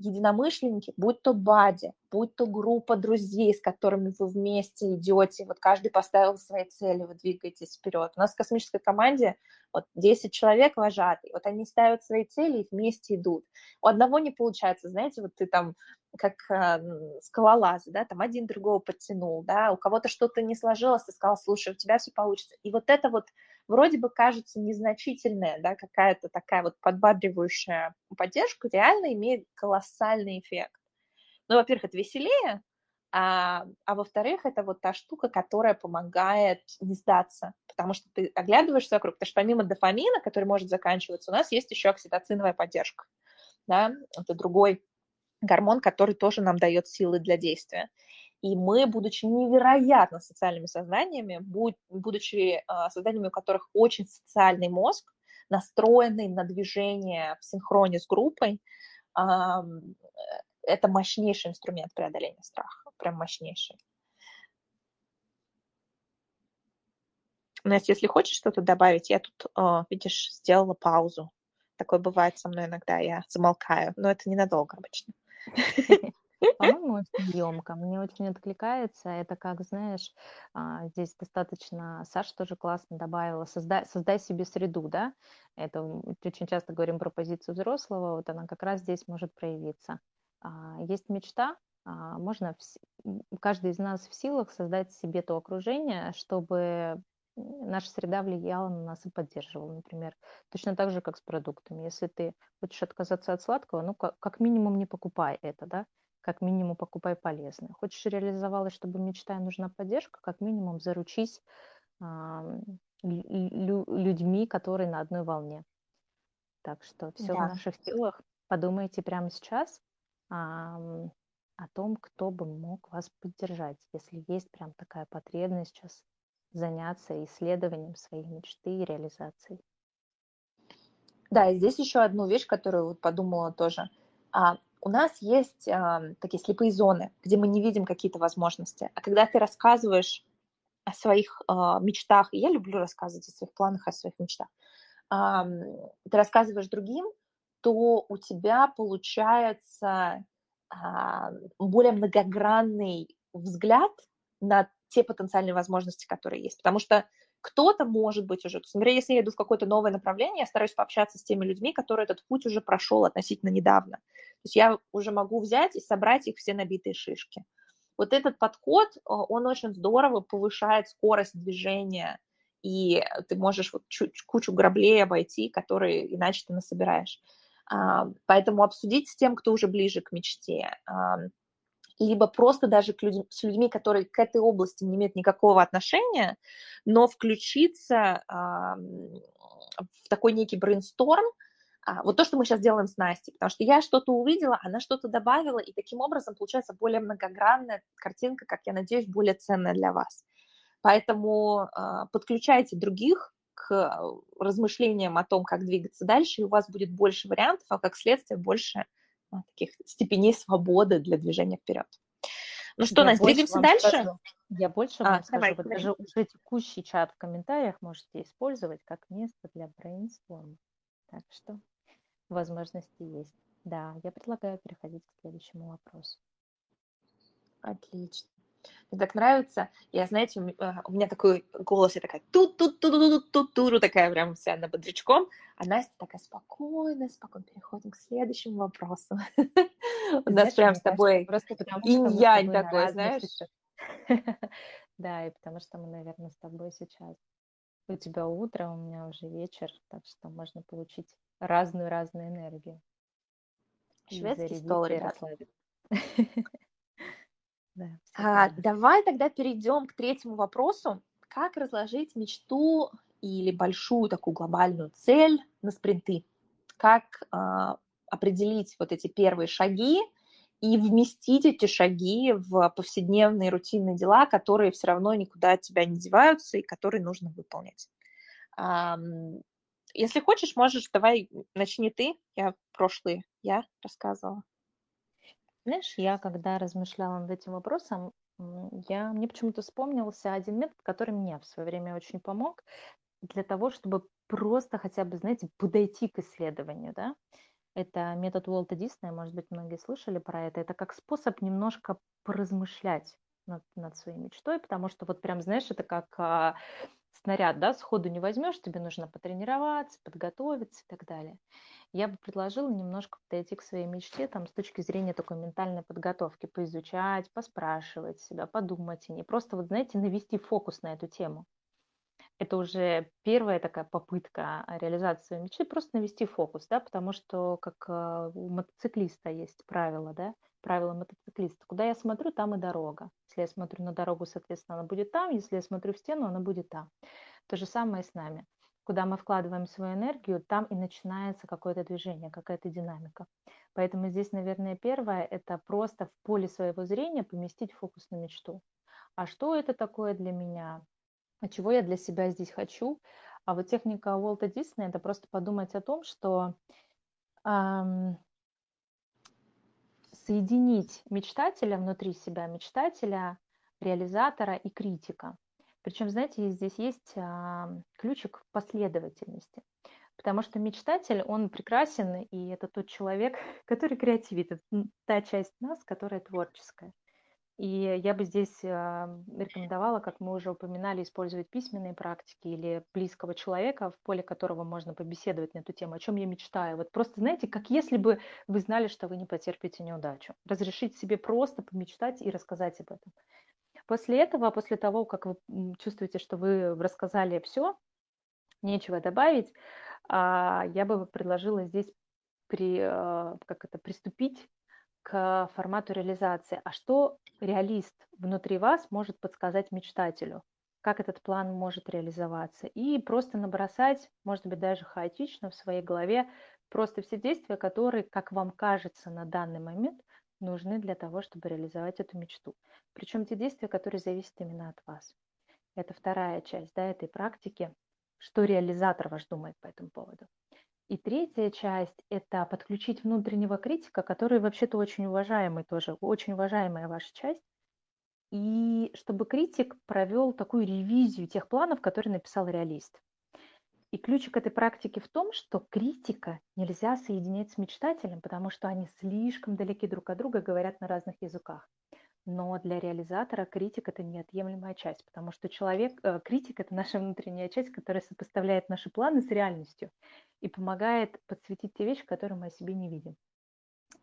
единомышленники, будь то бади, будь то группа друзей, с которыми вы вместе идете, вот каждый поставил свои цели, вы двигаетесь вперед. У нас в космической команде вот 10 человек вожатые, вот они ставят свои цели и вместе идут. У одного не получается, знаете, вот ты там как э, скалолазы, да, там один другого подтянул, да, у кого-то что-то не сложилось, ты сказал, слушай, у тебя все получится. И вот это вот вроде бы кажется незначительная, да, какая-то такая вот подбадривающая поддержка, реально имеет колоссальный эффект. Ну, во-первых, это веселее, а, а во-вторых, это вот та штука, которая помогает не сдаться, потому что ты оглядываешься вокруг, потому что помимо дофамина, который может заканчиваться, у нас есть еще окситоциновая поддержка, да, это другой гормон, который тоже нам дает силы для действия. И мы, будучи невероятно социальными сознаниями, будучи э, созданиями, у которых очень социальный мозг, настроенный на движение в синхроне с группой, это мощнейший инструмент преодоления страха, прям мощнейший. Настя, если хочешь что-то добавить, я тут, э, видишь, сделала паузу. Такое бывает со мной иногда, я замолкаю, но это ненадолго обычно. По-моему, очень емко. Мне очень откликается. Это как, знаешь, а, здесь достаточно, Саша тоже классно добавила, создай, создай себе среду, да? Это очень часто говорим про позицию взрослого, вот она как раз здесь может проявиться. А, есть мечта, а, можно, каждый из нас в силах создать себе то окружение, чтобы наша среда влияла на нас и поддерживала, например. Точно так же, как с продуктами. Если ты хочешь отказаться от сладкого, ну, как, как минимум не покупай это, да, как минимум покупай полезное. Хочешь реализовалась, чтобы мечта и нужна поддержка, как минимум заручись лю- людьми, которые на одной волне. Так что все да. в наших силах. Подумайте прямо сейчас э, о том, кто бы мог вас поддержать, если есть прям такая потребность сейчас заняться исследованием своей мечты и реализацией. Да, и здесь еще одну вещь, которую вот подумала тоже. А, у нас есть а, такие слепые зоны, где мы не видим какие-то возможности. А когда ты рассказываешь о своих а, мечтах, и я люблю рассказывать о своих планах, о своих мечтах, а, ты рассказываешь другим, то у тебя получается а, более многогранный взгляд на те потенциальные возможности, которые есть. Потому что кто-то может быть уже, то есть, например, если я иду в какое-то новое направление, я стараюсь пообщаться с теми людьми, которые этот путь уже прошел относительно недавно. То есть я уже могу взять и собрать их все набитые шишки. Вот этот подход, он очень здорово повышает скорость движения, и ты можешь вот кучу граблей обойти, которые иначе ты насобираешь. Поэтому обсудить с тем, кто уже ближе к мечте, либо просто даже к людям, с людьми, которые к этой области не имеют никакого отношения, но включиться а, в такой некий брейнсторм, а, вот то, что мы сейчас делаем с Настей, потому что я что-то увидела, она что-то добавила, и таким образом получается более многогранная картинка, как я надеюсь, более ценная для вас. Поэтому а, подключайте других к размышлениям о том, как двигаться дальше, и у вас будет больше вариантов, а как следствие больше таких степеней свободы для движения вперед. Ну что, Настя, двигаемся дальше? Скажу. Я больше а, вам скажу, давай, вот давай. даже уже текущий чат в комментариях можете использовать как место для брейнсторма. Так что возможности есть. Да, я предлагаю переходить к следующему вопросу. Отлично. Мне так нравится. Я, знаете, у меня такой голос, я такая тут тут тут тут тут тут такая прям вся на бодрячком, а Настя такая спокойная, спокойно переходим к следующему вопросу. У нас прям с тобой инь-янь такой, знаешь. Да, и потому что мы, наверное, с тобой сейчас у тебя утро, у меня уже вечер, так что можно получить разную-разную энергию. Шведский стол, ребят. Да, а, давай тогда перейдем к третьему вопросу. Как разложить мечту или большую такую глобальную цель на спринты? Как а, определить вот эти первые шаги и вместить эти шаги в повседневные рутинные дела, которые все равно никуда от тебя не деваются и которые нужно выполнять? А, если хочешь, можешь, давай начни ты. Я прошлые, я рассказывала. Знаешь, я когда размышляла над этим вопросом, я, мне почему-то вспомнился один метод, который мне в свое время очень помог для того, чтобы просто хотя бы, знаете, подойти к исследованию, да. Это метод Уолта Диснея, может быть, многие слышали про это. Это как способ немножко поразмышлять над, над своей мечтой, потому что вот прям, знаешь, это как а, снаряд, да, сходу не возьмешь, тебе нужно потренироваться, подготовиться и так далее я бы предложила немножко подойти к своей мечте там, с точки зрения такой ментальной подготовки, поизучать, поспрашивать себя, подумать, и не просто, вот знаете, навести фокус на эту тему. Это уже первая такая попытка реализации мечты, просто навести фокус, да, потому что как а, у мотоциклиста есть правило, да, правило мотоциклиста. Куда я смотрю, там и дорога. Если я смотрю на дорогу, соответственно, она будет там, если я смотрю в стену, она будет там. То же самое с нами куда мы вкладываем свою энергию, там и начинается какое-то движение, какая-то динамика. Поэтому здесь, наверное, первое – это просто в поле своего зрения поместить фокус на мечту. А что это такое для меня? А чего я для себя здесь хочу? А вот техника Уолта Диснея – это просто подумать о том, что соединить мечтателя внутри себя, мечтателя, реализатора и критика – причем, знаете, здесь есть а, ключик последовательности. Потому что мечтатель, он прекрасен, и это тот человек, который креативит. Это та часть нас, которая творческая. И я бы здесь рекомендовала, как мы уже упоминали, использовать письменные практики или близкого человека, в поле которого можно побеседовать на эту тему, о чем я мечтаю. Вот просто, знаете, как если бы вы знали, что вы не потерпите неудачу. Разрешить себе просто помечтать и рассказать об этом. После этого, после того, как вы чувствуете, что вы рассказали все, нечего добавить, а, я бы предложила здесь при, а, как это, приступить к формату реализации. А что реалист внутри вас может подсказать мечтателю? Как этот план может реализоваться? И просто набросать, может быть, даже хаотично в своей голове, просто все действия, которые, как вам кажется на данный момент, нужны для того, чтобы реализовать эту мечту. Причем те действия, которые зависят именно от вас. Это вторая часть да, этой практики, что реализатор ваш думает по этому поводу. И третья часть – это подключить внутреннего критика, который вообще-то очень уважаемый тоже, очень уважаемая ваша часть. И чтобы критик провел такую ревизию тех планов, которые написал реалист. И ключик этой практики в том, что критика нельзя соединять с мечтателем, потому что они слишком далеки друг от друга, говорят на разных языках. Но для реализатора критик это неотъемлемая часть, потому что человек, э, критик это наша внутренняя часть, которая сопоставляет наши планы с реальностью и помогает подсветить те вещи, которые мы о себе не видим.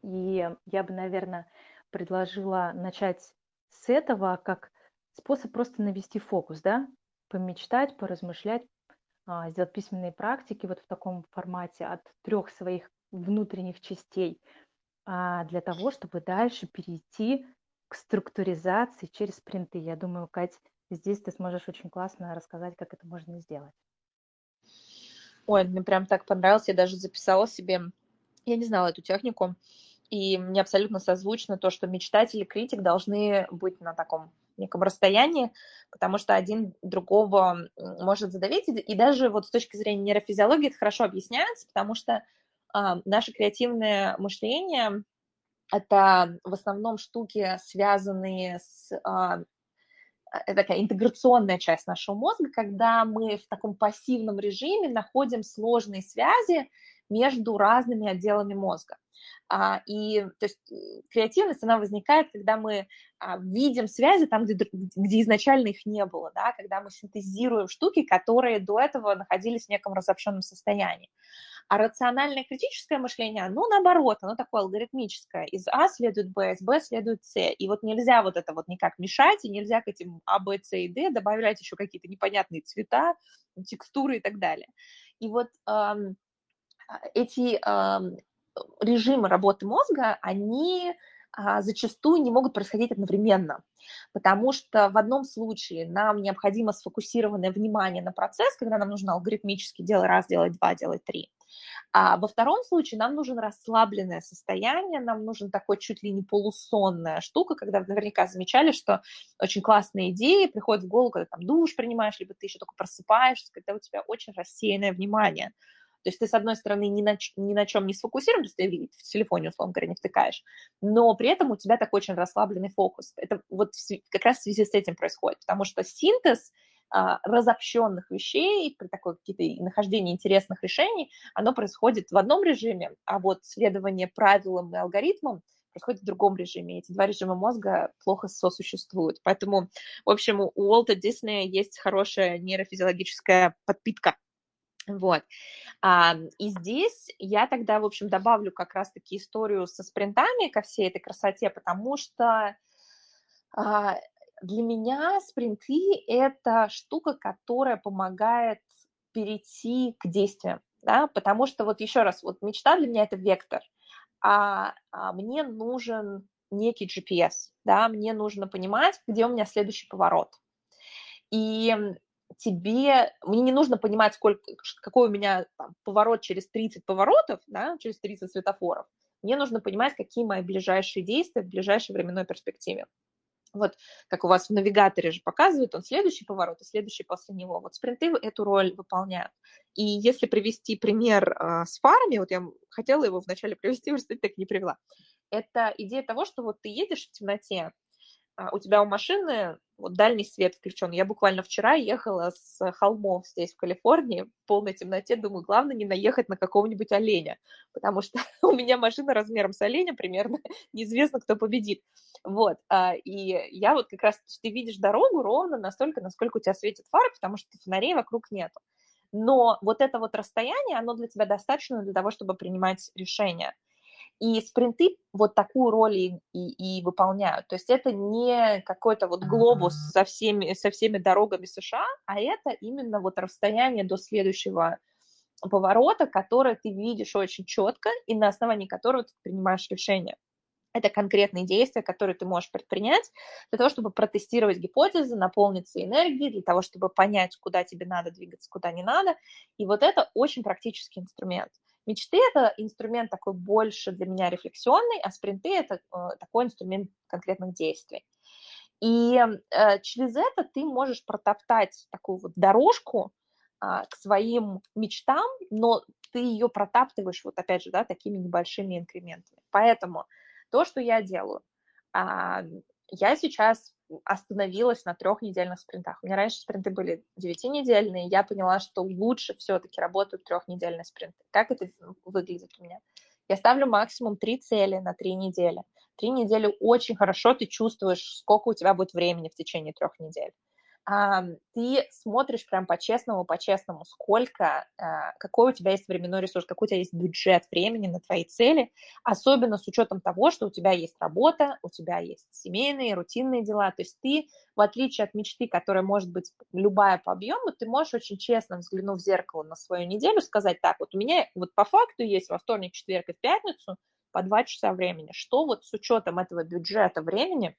И я бы, наверное, предложила начать с этого как способ просто навести фокус, да, помечтать, поразмышлять, а, сделать письменные практики вот в таком формате от трех своих внутренних частей а, для того, чтобы дальше перейти к структуризации через принты. Я думаю, Кать, здесь ты сможешь очень классно рассказать, как это можно сделать. Ой, мне прям так понравилось, я даже записала себе, я не знала эту технику, и мне абсолютно созвучно то, что мечтатель и критик должны быть на таком неком расстоянии, потому что один другого может задавить, и даже вот с точки зрения нейрофизиологии это хорошо объясняется, потому что а, наше креативное мышление это в основном штуки, связанные с а, это такая интеграционная часть нашего мозга, когда мы в таком пассивном режиме находим сложные связи между разными отделами мозга. А, и то есть креативность, она возникает, когда мы а, видим связи там, где, где изначально их не было, да, когда мы синтезируем штуки, которые до этого находились в неком разобщенном состоянии. А рациональное критическое мышление, оно наоборот, оно такое алгоритмическое. Из А следует Б, из Б следует С. И вот нельзя вот это вот никак мешать, и нельзя к этим А, Б, С и Д добавлять еще какие-то непонятные цвета, текстуры и так далее. И вот эм, эти эм, режимы работы мозга, они зачастую не могут происходить одновременно, потому что в одном случае нам необходимо сфокусированное внимание на процесс, когда нам нужно алгоритмически делать раз, делать два, делать три. А во втором случае нам нужен расслабленное состояние, нам нужен такой чуть ли не полусонная штука, когда наверняка замечали, что очень классные идеи приходят в голову, когда там душ принимаешь, либо ты еще только просыпаешься, когда у тебя очень рассеянное внимание. То есть ты, с одной стороны, ни на, ни на чем не сфокусирован, то есть ты в телефоне, условно говоря, не втыкаешь, но при этом у тебя такой очень расслабленный фокус. Это вот как раз в связи с этим происходит, потому что синтез а, разобщенных вещей, при такой какие-то нахождении интересных решений, оно происходит в одном режиме, а вот следование правилам и алгоритмам происходит в другом режиме. Эти два режима мозга плохо сосуществуют. Поэтому, в общем, у Уолта Диснея есть хорошая нейрофизиологическая подпитка вот. И здесь я тогда, в общем, добавлю как раз-таки историю со спринтами ко всей этой красоте, потому что а, для меня спринты – это штука, которая помогает перейти к действиям, да, потому что вот еще раз, вот мечта для меня – это вектор, а, а мне нужен некий GPS, да, мне нужно понимать, где у меня следующий поворот. И тебе, мне не нужно понимать, сколько, какой у меня там, поворот через 30 поворотов, да, через 30 светофоров. Мне нужно понимать, какие мои ближайшие действия в ближайшей временной перспективе. Вот как у вас в навигаторе же показывает, он следующий поворот и следующий после него. Вот спринты эту роль выполняют. И если привести пример э, с фарами, вот я хотела его вначале привести, уже так не привела. Это идея того, что вот ты едешь в темноте, а у тебя у машины вот дальний свет включен. Я буквально вчера ехала с холмов здесь, в Калифорнии, в полной темноте, думаю, главное не наехать на какого-нибудь оленя, потому что у меня машина размером с оленя примерно, неизвестно, кто победит. Вот, а, и я вот как раз, ты видишь дорогу ровно настолько, насколько у тебя светит фары, потому что фонарей вокруг нету. Но вот это вот расстояние, оно для тебя достаточно для того, чтобы принимать решения. И спринты вот такую роль и, и, и выполняют. То есть это не какой-то вот глобус со всеми, со всеми дорогами США, а это именно вот расстояние до следующего поворота, которое ты видишь очень четко и на основании которого ты принимаешь решение. Это конкретные действия, которые ты можешь предпринять для того, чтобы протестировать гипотезы, наполниться энергией, для того, чтобы понять, куда тебе надо двигаться, куда не надо. И вот это очень практический инструмент. Мечты – это инструмент такой больше для меня рефлексионный, а спринты – это э, такой инструмент конкретных действий. И э, через это ты можешь протоптать такую вот дорожку а, к своим мечтам, но ты ее протаптываешь вот опять же, да, такими небольшими инкрементами. Поэтому то, что я делаю, я сейчас остановилась на трехнедельных спринтах. У меня раньше спринты были девятинедельные, я поняла, что лучше все-таки работают трехнедельные спринты. Как это выглядит у меня? Я ставлю максимум три цели на три недели. Три недели очень хорошо ты чувствуешь, сколько у тебя будет времени в течение трех недель ты смотришь прям по-честному, по-честному, сколько, а, какой у тебя есть временной ресурс, какой у тебя есть бюджет времени на твои цели, особенно с учетом того, что у тебя есть работа, у тебя есть семейные, рутинные дела, то есть ты, в отличие от мечты, которая может быть любая по объему, ты можешь очень честно, взглянув в зеркало на свою неделю, сказать так, вот у меня вот по факту есть во вторник, четверг и в пятницу по два часа времени, что вот с учетом этого бюджета времени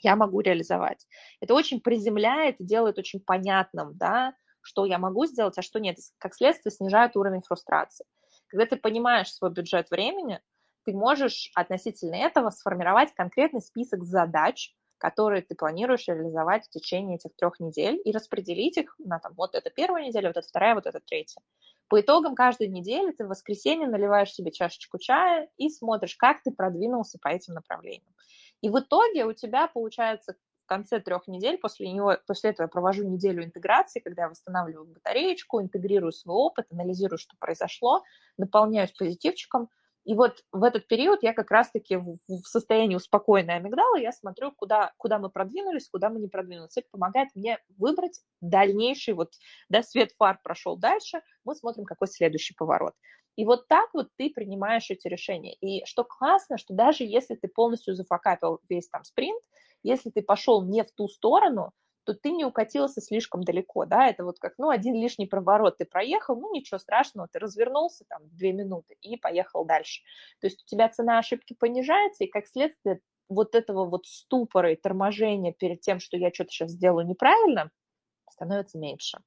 я могу реализовать. Это очень приземляет и делает очень понятным, да, что я могу сделать, а что нет. Как следствие, снижает уровень фрустрации. Когда ты понимаешь свой бюджет времени, ты можешь относительно этого сформировать конкретный список задач, которые ты планируешь реализовать в течение этих трех недель и распределить их на там, вот это первая неделя, вот это вторая, вот это третья. По итогам каждой недели ты в воскресенье наливаешь себе чашечку чая и смотришь, как ты продвинулся по этим направлениям. И в итоге у тебя получается в конце трех недель, после, него, после этого я провожу неделю интеграции, когда я восстанавливаю батареечку, интегрирую свой опыт, анализирую, что произошло, наполняюсь позитивчиком. И вот в этот период я как раз-таки в, состоянии успокоенной амигдалы, я смотрю, куда, куда мы продвинулись, куда мы не продвинулись. Это помогает мне выбрать дальнейший, вот, да, свет фар прошел дальше, мы смотрим, какой следующий поворот. И вот так вот ты принимаешь эти решения. И что классно, что даже если ты полностью зафакапил весь там спринт, если ты пошел не в ту сторону, то ты не укатился слишком далеко, да, это вот как, ну, один лишний проворот ты проехал, ну, ничего страшного, ты развернулся там две минуты и поехал дальше. То есть у тебя цена ошибки понижается, и как следствие вот этого вот ступора и торможения перед тем, что я что-то сейчас сделаю неправильно, становится меньше.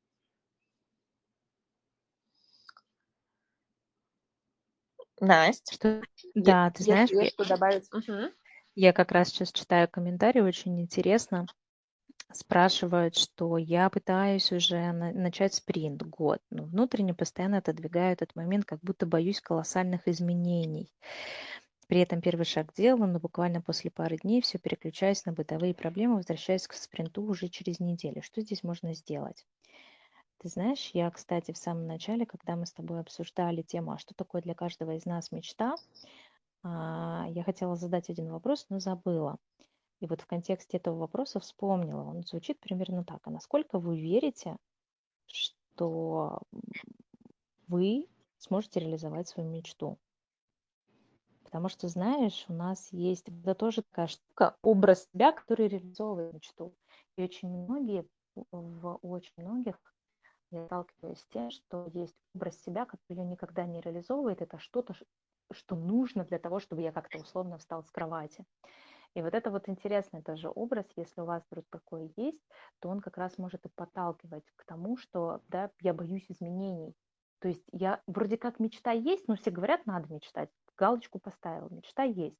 Настя. Что? Да, ты знаешь, есть что добавить? Угу. я как раз сейчас читаю комментарии, очень интересно. Спрашивают, что я пытаюсь уже на- начать спринт год, но внутренне постоянно отодвигаю этот момент, как будто боюсь колоссальных изменений. При этом первый шаг делаю, но буквально после пары дней все переключаюсь на бытовые проблемы, возвращаюсь к спринту уже через неделю. Что здесь можно сделать? Ты знаешь, я, кстати, в самом начале, когда мы с тобой обсуждали тему, а что такое для каждого из нас мечта, а, я хотела задать один вопрос, но забыла. И вот в контексте этого вопроса вспомнила. Он звучит примерно так. А насколько вы верите, что вы сможете реализовать свою мечту? Потому что, знаешь, у нас есть это тоже такая штука, образ себя, который реализовывает мечту. И очень многие, в очень многих я сталкиваюсь с тем, что есть образ себя, который ее никогда не реализовывает. Это что-то, что нужно для того, чтобы я как-то условно встал с кровати. И вот это вот интересный тоже образ, если у вас вдруг такой есть, то он как раз может и подталкивать к тому, что да, я боюсь изменений. То есть я вроде как мечта есть, но все говорят, надо мечтать. Галочку поставил, мечта есть.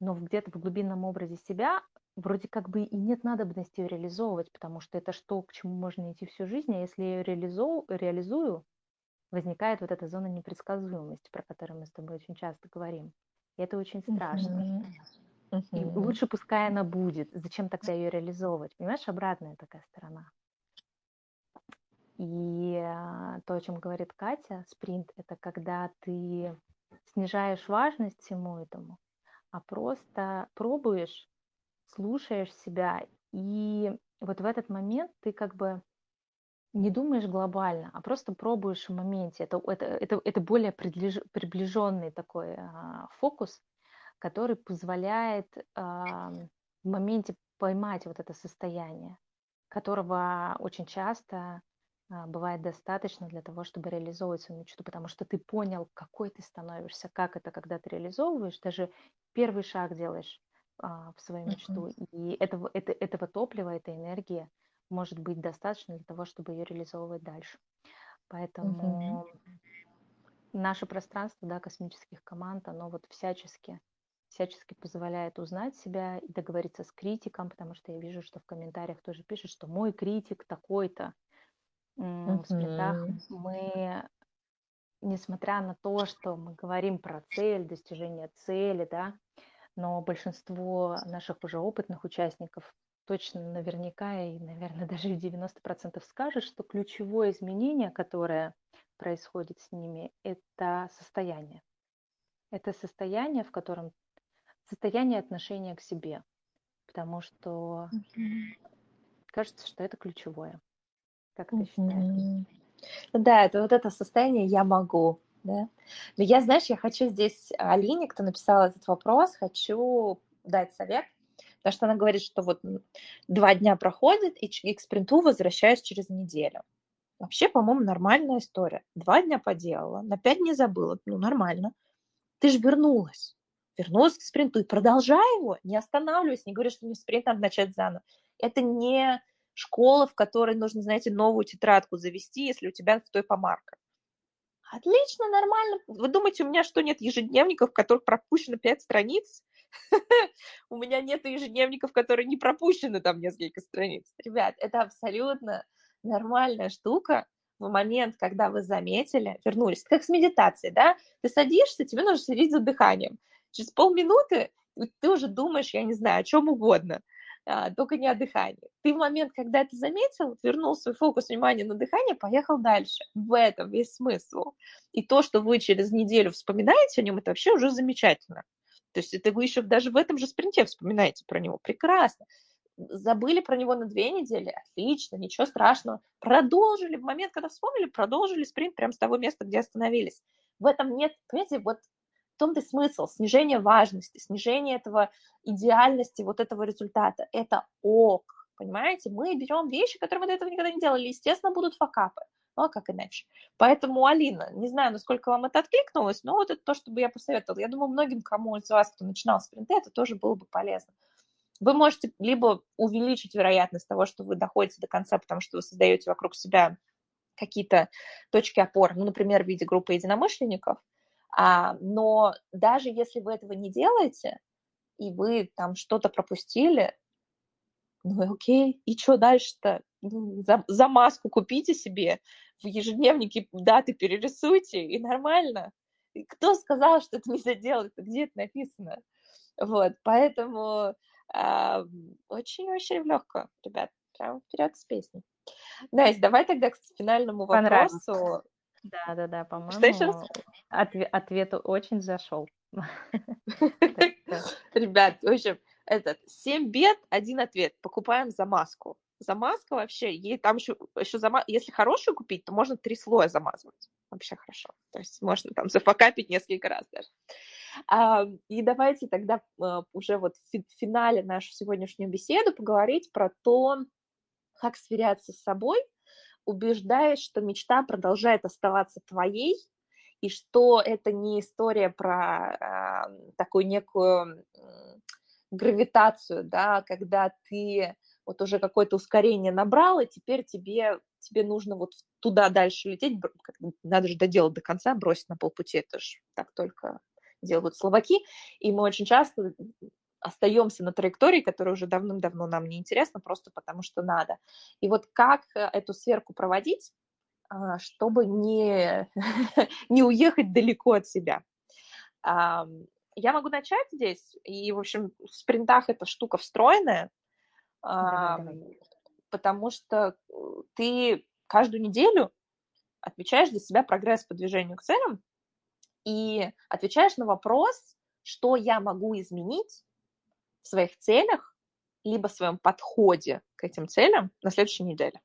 Но где-то в глубинном образе себя вроде как бы и нет надобности ее реализовывать, потому что это что, к чему можно идти всю жизнь, а если я ее реализую, реализую, возникает вот эта зона непредсказуемости, про которую мы с тобой очень часто говорим. И это очень страшно. И лучше пускай она будет. Зачем тогда ее реализовывать? Понимаешь, обратная такая сторона. И а, то, о чем говорит Катя, спринт, это когда ты снижаешь важность всему этому, а просто пробуешь, слушаешь себя, и вот в этот момент ты как бы не думаешь глобально, а просто пробуешь в моменте. Это, это, это, это более приближенный такой а, фокус, который позволяет а, в моменте поймать вот это состояние, которого очень часто а, бывает достаточно для того, чтобы реализовывать свою мечту, потому что ты понял, какой ты становишься, как это, когда ты реализовываешь, даже первый шаг делаешь а, в свою мечту, и этого, это, этого топлива, этой энергии может быть достаточно для того, чтобы ее реализовывать дальше. Поэтому наше пространство, да, космических команд, оно вот всячески всячески позволяет узнать себя и договориться с критиком, потому что я вижу, что в комментариях тоже пишут, что мой критик такой-то. В спринтах мы, несмотря на то, что мы говорим про цель, достижение цели, да, но большинство наших уже опытных участников точно наверняка и, наверное, даже в 90% скажет, что ключевое изменение, которое происходит с ними, это состояние. Это состояние, в котором состояние отношения к себе, потому что кажется, что это ключевое. Как ты считаешь? Да, это вот это состояние «я могу», да. Но я, знаешь, я хочу здесь Алине, кто написал этот вопрос, хочу дать совет, потому что она говорит, что вот два дня проходит, и к спринту возвращаюсь через неделю. Вообще, по-моему, нормальная история. Два дня поделала, на пять не забыла, ну, нормально. Ты же вернулась вернулась к спринту и продолжай его, не останавливайся, не говори, что не спринт надо начать заново. Это не школа, в которой нужно, знаете, новую тетрадку завести, если у тебя в той помарка. Отлично, нормально. Вы думаете, у меня что, нет ежедневников, в которых пропущено 5 страниц? У меня нет ежедневников, которые не пропущены там несколько страниц. Ребят, это абсолютно нормальная штука в момент, когда вы заметили, вернулись, как с медитацией, да? Ты садишься, тебе нужно следить за дыханием. Через полминуты ты уже думаешь, я не знаю, о чем угодно, только не о дыхании. Ты в момент, когда это заметил, вернул свой фокус внимания на дыхание, поехал дальше. В этом весь смысл. И то, что вы через неделю вспоминаете о нем, это вообще уже замечательно. То есть это вы еще даже в этом же спринте вспоминаете про него. Прекрасно. Забыли про него на две недели? Отлично, ничего страшного. Продолжили, в момент, когда вспомнили, продолжили спринт прямо с того места, где остановились. В этом нет, понимаете, вот в том-то и смысл, снижение важности, снижение этого идеальности вот этого результата. Это ок, понимаете? Мы берем вещи, которые мы до этого никогда не делали, естественно, будут факапы. Ну, а как иначе? Поэтому, Алина, не знаю, насколько вам это откликнулось, но вот это то, что бы я посоветовала. Я думаю, многим, кому из вас, кто начинал спринты, это тоже было бы полезно. Вы можете либо увеличить вероятность того, что вы доходите до конца, потому что вы создаете вокруг себя какие-то точки опоры, ну, например, в виде группы единомышленников – но даже если вы этого не делаете, и вы там что-то пропустили, ну окей, и что дальше-то? Ну, за, за маску купите себе, в ежедневнике даты перерисуйте, и нормально. И кто сказал, что это нельзя делать? Где это написано? Вот, поэтому очень-очень легко, ребят. Прям вперед с песней. Настя, давай тогда к финальному вопросу. Да, да, да, по-моему, ответ, ответ очень зашел. Ребят, в общем, этот, 7 бед, один ответ. Покупаем замазку. Замазка вообще, ей там еще, еще зама... если хорошую купить, то можно три слоя замазывать. Вообще хорошо. То есть можно там зафакапить несколько раз даже. А, и давайте тогда а, уже вот в финале нашу сегодняшнюю беседу поговорить про то, как сверяться с собой – убеждаешь, что мечта продолжает оставаться твоей, и что это не история про э, такую некую гравитацию, да, когда ты вот уже какое-то ускорение набрал, и теперь тебе, тебе нужно вот туда дальше лететь, надо же доделать до конца, бросить на полпути, это же так только делают словаки, и мы очень часто остаемся на траектории, которая уже давным-давно нам не интересна, просто потому что надо. И вот как э, эту сверку проводить, а, чтобы не, не уехать далеко от себя. я могу начать здесь, и, в общем, в спринтах эта штука встроенная, давай. потому что э, ты каждую неделю отмечаешь для себя прогресс по движению к целям и отвечаешь на вопрос, что я могу изменить своих целях, либо в своем подходе к этим целям на следующей неделе.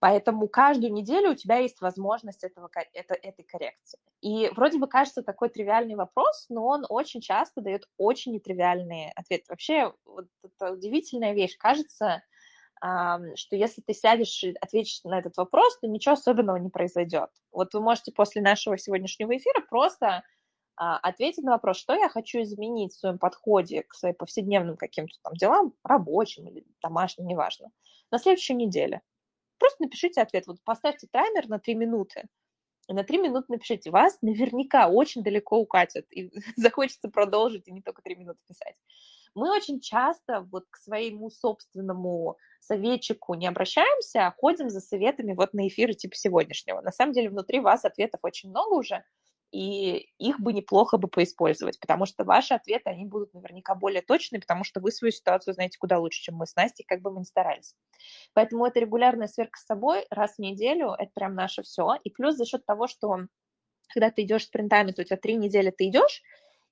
Поэтому каждую неделю у тебя есть возможность этого, это, этой коррекции. И вроде бы кажется такой тривиальный вопрос, но он очень часто дает очень нетривиальные ответы. Вообще, вот это удивительная вещь. Кажется, что если ты сядешь и ответишь на этот вопрос, то ничего особенного не произойдет. Вот вы можете после нашего сегодняшнего эфира просто ответить на вопрос, что я хочу изменить в своем подходе к своим повседневным каким-то там делам, рабочим или домашним, неважно, на следующей неделе. Просто напишите ответ. Вот поставьте таймер на 3 минуты. И на 3 минуты напишите. Вас наверняка очень далеко укатят. И захочется продолжить, и не только 3 минуты писать. Мы очень часто вот к своему собственному советчику не обращаемся, а ходим за советами вот на эфиры типа сегодняшнего. На самом деле внутри вас ответов очень много уже, и их бы неплохо бы поиспользовать, потому что ваши ответы, они будут наверняка более точные, потому что вы свою ситуацию знаете куда лучше, чем мы с Настей, как бы мы ни старались. Поэтому это регулярная сверка с собой раз в неделю, это прям наше все. И плюс за счет того, что когда ты идешь спринтами, то у тебя три недели ты идешь,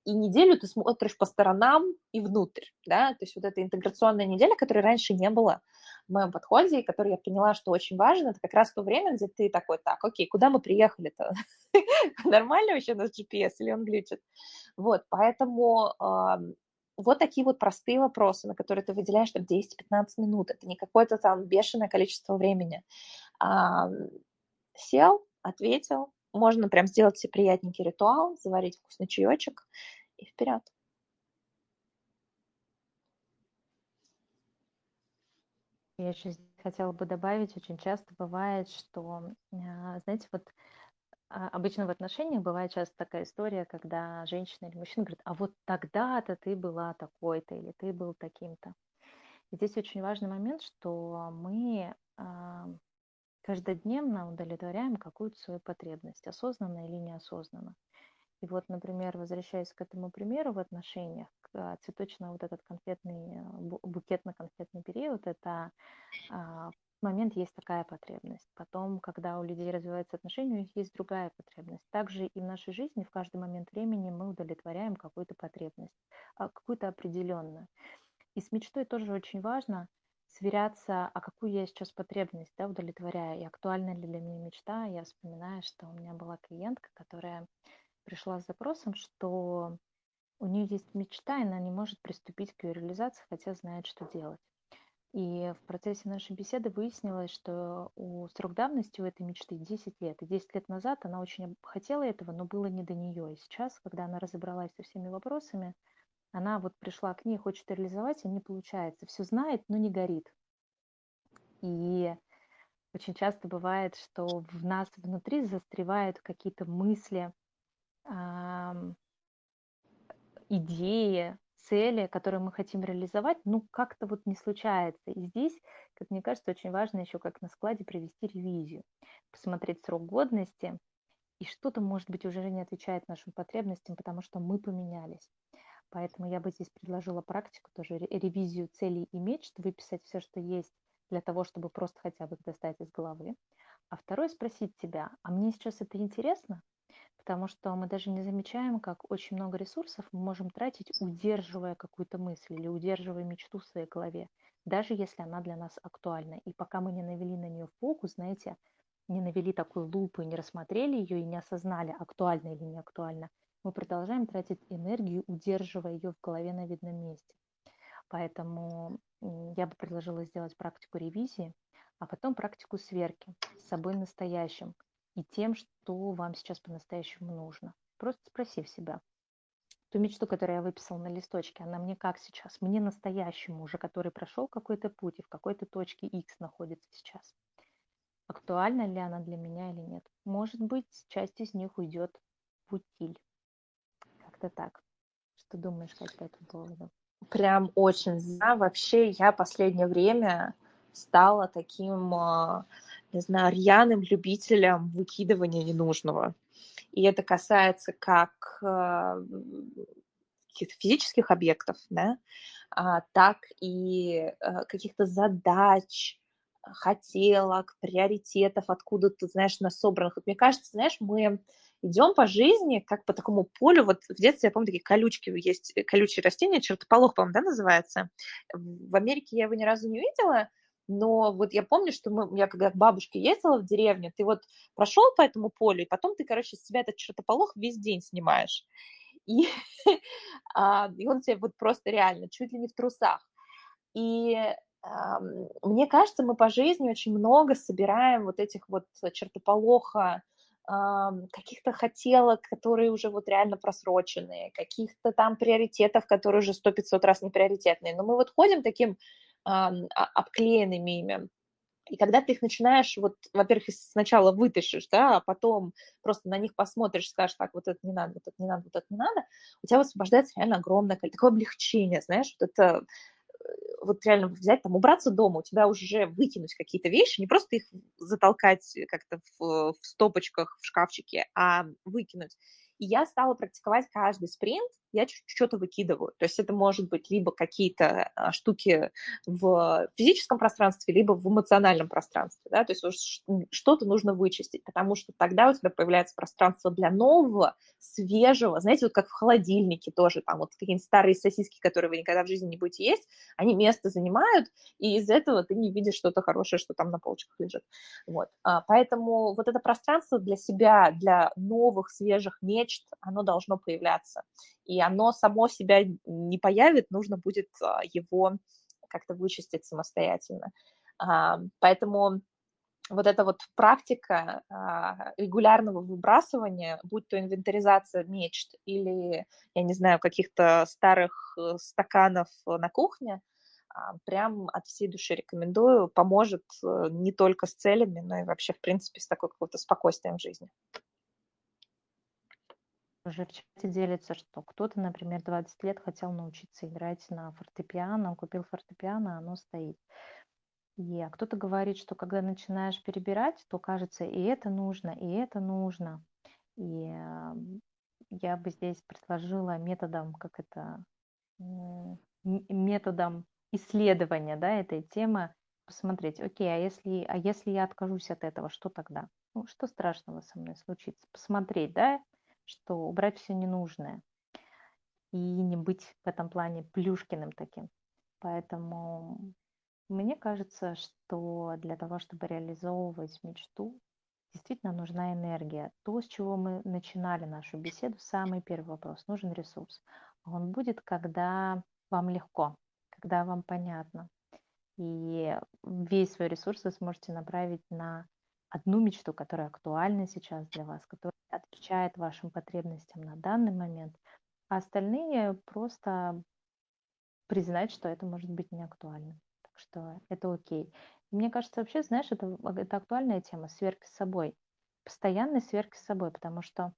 и неделю ты смотришь по сторонам и внутрь, да, то есть вот эта интеграционная неделя, которой раньше не было в моем подходе, и которой я поняла, что очень важно, это как раз то время, где ты такой, так, окей, куда мы приехали-то? Нормально вообще у нас GPS или он глючит? Вот, поэтому вот такие вот простые вопросы, на которые ты выделяешь там 10-15 минут, это не какое-то там бешеное количество времени. Сел, ответил, можно прям сделать себе приятненький ритуал, заварить вкусный чаечек и вперед. Я еще хотела бы добавить, очень часто бывает, что, а, знаете, вот а, обычно в отношениях бывает часто такая история, когда женщина или мужчина говорит, а вот тогда-то ты была такой-то или ты был таким-то. здесь очень важный момент, что мы а, каждодневно удовлетворяем какую-то свою потребность, осознанно или неосознанно. И вот, например, возвращаясь к этому примеру в отношениях, а, цветочно вот этот конфетный, а, букетно-конфетный период, это а, момент есть такая потребность. Потом, когда у людей развиваются отношения, у них есть другая потребность. Также и в нашей жизни в каждый момент времени мы удовлетворяем какую-то потребность, какую-то определенную. И с мечтой тоже очень важно сверяться, а какую я сейчас потребность да, удовлетворяю, и актуальна ли для меня мечта. Я вспоминаю, что у меня была клиентка, которая пришла с запросом, что у нее есть мечта, и она не может приступить к ее реализации, хотя знает, что делать. И в процессе нашей беседы выяснилось, что у срок давности у этой мечты 10 лет. И 10 лет назад она очень хотела этого, но было не до нее. И сейчас, когда она разобралась со всеми вопросами, она вот пришла к ней, хочет реализовать, и не получается. Все знает, но не горит. И очень часто бывает, что в нас внутри застревают какие-то мысли, идеи, цели, которые мы хотим реализовать, ну, как-то вот не случается. И здесь, как мне кажется, очень важно еще как на складе провести ревизию, посмотреть срок годности, и что-то, может быть, уже не отвечает нашим потребностям, потому что мы поменялись. Поэтому я бы здесь предложила практику, тоже ревизию целей и мечт, выписать все, что есть для того, чтобы просто хотя бы их достать из головы. А второе, спросить себя, а мне сейчас это интересно? Потому что мы даже не замечаем, как очень много ресурсов мы можем тратить, удерживая какую-то мысль или удерживая мечту в своей голове, даже если она для нас актуальна. И пока мы не навели на нее фокус, знаете, не навели такую лупу и не рассмотрели ее и не осознали, актуально или не актуально, мы продолжаем тратить энергию, удерживая ее в голове на видном месте. Поэтому я бы предложила сделать практику ревизии, а потом практику сверки с собой настоящим и тем, что вам сейчас по-настоящему нужно. Просто спросив себя, ту мечту, которую я выписала на листочке, она мне как сейчас? Мне настоящему уже, который прошел какой-то путь и в какой-то точке X находится сейчас. Актуальна ли она для меня или нет? Может быть, часть из них уйдет в утиль. Как-то так. Что думаешь, как по этому поводу? Прям очень за. Вообще, я последнее время стала таким, а, не знаю, рьяным любителям выкидывания ненужного. И это касается как э, каких-то физических объектов, да, а, так и каких-то задач, хотелок, приоритетов, откуда ты, знаешь, нас собранных. Мне кажется, знаешь, мы идем по жизни, как по такому полю. Вот в детстве, я помню, такие колючки есть, э, колючие растения, чертополох, по-моему, да, называется. В Америке я его ни разу не видела, но вот я помню, что мы, я когда к бабушке ездила в деревню, ты вот прошел по этому полю, и потом ты, короче, с себя этот чертополох весь день снимаешь. И, а, и он тебе вот просто реально чуть ли не в трусах. И мне кажется, мы по жизни очень много собираем вот этих вот чертополоха, каких-то хотелок, которые уже вот реально просроченные, каких-то там приоритетов, которые уже сто пятьсот раз не приоритетные. Но мы вот ходим таким а, обклеенными ими. И когда ты их начинаешь, вот, во-первых, сначала вытащишь, да, а потом просто на них посмотришь, скажешь, так, вот это не надо, вот это не надо, вот это не надо, у тебя высвобождается реально огромное такое облегчение, знаешь, вот это вот реально взять, там, убраться дома, у тебя уже выкинуть какие-то вещи, не просто их затолкать как-то в, в стопочках в шкафчике, а выкинуть. И я стала практиковать каждый спринт, я что-то выкидываю. То есть это может быть либо какие-то а, штуки в физическом пространстве, либо в эмоциональном пространстве. Да? То есть что-то нужно вычистить, потому что тогда у тебя появляется пространство для нового, свежего. Знаете, вот как в холодильнике тоже, там вот какие-нибудь старые сосиски, которые вы никогда в жизни не будете есть, они место занимают, и из этого ты не видишь что-то хорошее, что там на полочках лежит. Вот. А, поэтому вот это пространство для себя, для новых, свежих мечт, оно должно появляться и оно само себя не появит, нужно будет а, его как-то вычистить самостоятельно. А, поэтому вот эта вот практика а, регулярного выбрасывания, будь то инвентаризация мечт или, я не знаю, каких-то старых э, стаканов на кухне, прям от всей души рекомендую, поможет э, не только с целями, но и вообще, в принципе, с такой какой-то спокойствием в жизни уже в чате делится, что кто-то, например, 20 лет хотел научиться играть на фортепиано, он купил фортепиано, оно стоит. И, а кто-то говорит, что когда начинаешь перебирать, то кажется, и это нужно, и это нужно. И э, я бы здесь предложила методом, как это, методом исследования да, этой темы посмотреть, окей, а если, а если я откажусь от этого, что тогда? Ну, что страшного со мной случится? Посмотреть, да, что убрать все ненужное и не быть в этом плане плюшкиным таким. Поэтому мне кажется, что для того, чтобы реализовывать мечту, действительно нужна энергия. То, с чего мы начинали нашу беседу, самый первый вопрос, нужен ресурс. Он будет, когда вам легко, когда вам понятно. И весь свой ресурс вы сможете направить на одну мечту, которая актуальна сейчас для вас, которая отвечает вашим потребностям на данный момент, а остальные просто признать, что это может быть не актуально. Так что это окей. Мне кажется, вообще, знаешь, это, это актуальная тема, сверки с собой. Постоянной сверки с собой, потому что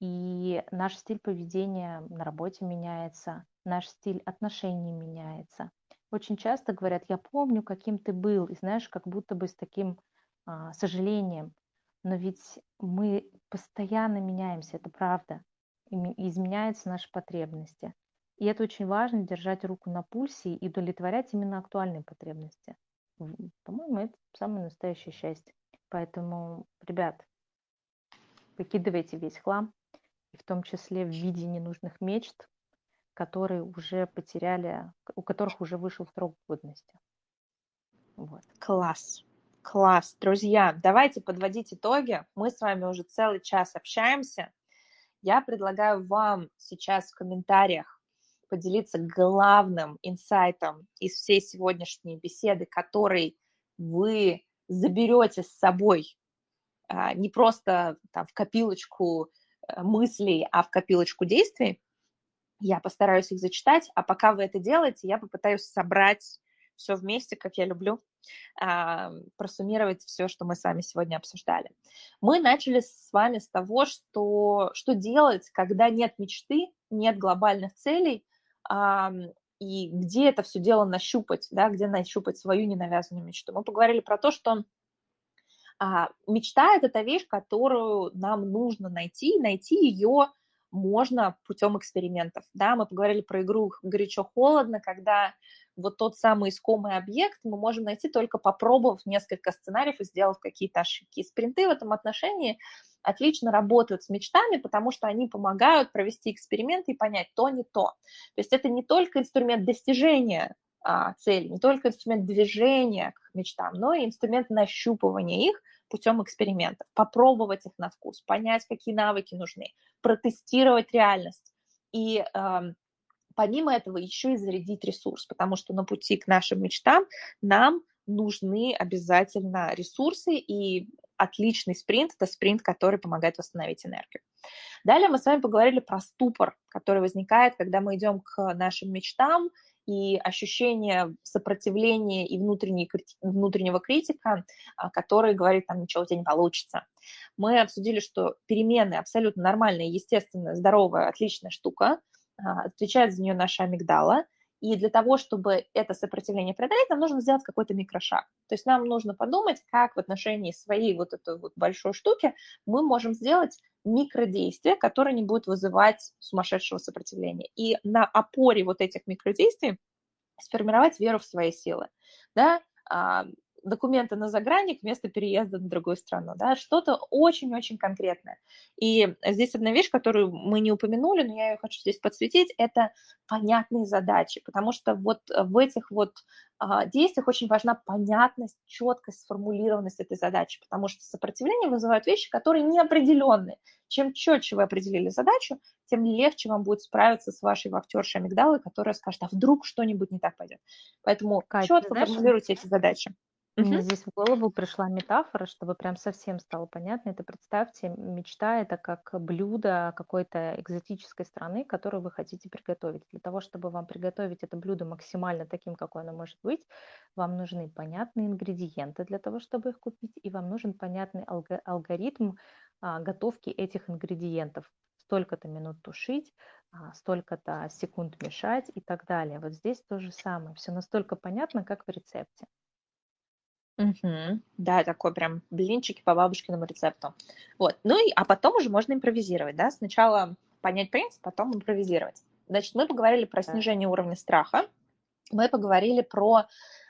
и наш стиль поведения на работе меняется, наш стиль отношений меняется. Очень часто говорят, я помню, каким ты был, и знаешь, как будто бы с таким а, сожалением. Но ведь мы постоянно меняемся, это правда. Изменяются наши потребности. И это очень важно, держать руку на пульсе и удовлетворять именно актуальные потребности. По-моему, это самое настоящее счастье. Поэтому, ребят, выкидывайте весь хлам, и в том числе в виде ненужных мечт, которые уже потеряли, у которых уже вышел срок годности. Вот. Класс. Класс, друзья, давайте подводить итоги. Мы с вами уже целый час общаемся. Я предлагаю вам сейчас в комментариях поделиться главным инсайтом из всей сегодняшней беседы, который вы заберете с собой а, не просто там, в копилочку э, мыслей, а в копилочку действий. Я постараюсь их зачитать, а пока вы это делаете, я попытаюсь собрать все вместе, как я люблю, просуммировать все, что мы с вами сегодня обсуждали. Мы начали с вами с того, что, что делать, когда нет мечты, нет глобальных целей, и где это все дело нащупать, да, где нащупать свою ненавязанную мечту. Мы поговорили про то, что А, мечта – это та вещь, которую нам нужно найти, найти ее можно путем экспериментов. Да, мы поговорили про игру горячо-холодно, когда вот тот самый искомый объект мы можем найти только попробовав несколько сценариев и сделав какие-то ошибки. И спринты в этом отношении отлично работают с мечтами, потому что они помогают провести эксперименты и понять то, не то. То есть это не только инструмент достижения а, цели, не только инструмент движения к мечтам, но и инструмент нащупывания их путем экспериментов, попробовать их на вкус, понять, какие навыки нужны, протестировать реальность. И э, помимо этого еще и зарядить ресурс, потому что на пути к нашим мечтам нам нужны обязательно ресурсы, и отличный спринт – это спринт, который помогает восстановить энергию. Далее мы с вами поговорили про ступор, который возникает, когда мы идем к нашим мечтам, и ощущение сопротивления и внутреннего критика, а, который говорит, там, ничего у тебя не получится. Мы обсудили, что перемены абсолютно нормальная, естественная, здоровая, отличная штука, а, отвечает за нее наша амигдала – и для того, чтобы это сопротивление преодолеть, нам нужно сделать какой-то микрошаг. То есть нам нужно подумать, как в отношении своей вот этой вот большой штуки мы можем сделать микродействие, которое не будет вызывать сумасшедшего сопротивления. И на опоре вот этих микродействий сформировать веру в свои силы. Да? Документы на загранник вместо переезда на другую страну, да, что-то очень-очень конкретное. И здесь одна вещь, которую мы не упомянули, но я ее хочу здесь подсветить, это понятные задачи, потому что вот в этих вот а, действиях очень важна понятность, четкость, сформулированность этой задачи, потому что сопротивление вызывает вещи, которые неопределенные. Чем четче вы определили задачу, тем легче вам будет справиться с вашей вахтершей амигдалой, которая скажет, а вдруг что-нибудь не так пойдет. Поэтому Катя, четко знаешь, формулируйте эти задачи. Мне здесь в голову пришла метафора, чтобы прям совсем стало понятно. Это представьте, мечта это как блюдо какой-то экзотической страны, которую вы хотите приготовить. Для того, чтобы вам приготовить это блюдо максимально таким, какое оно может быть, вам нужны понятные ингредиенты для того, чтобы их купить, и вам нужен понятный алго- алгоритм а, готовки этих ингредиентов. Столько-то минут тушить, а, столько-то секунд мешать и так далее. Вот здесь то же самое. Все настолько понятно, как в рецепте. Мгм. Да, такой прям блинчики по бабушкиному рецепту. Вот. Ну и, а потом уже можно импровизировать, да? Сначала понять принцип, потом импровизировать. Значит, мы поговорили про Да. снижение уровня страха, мы поговорили про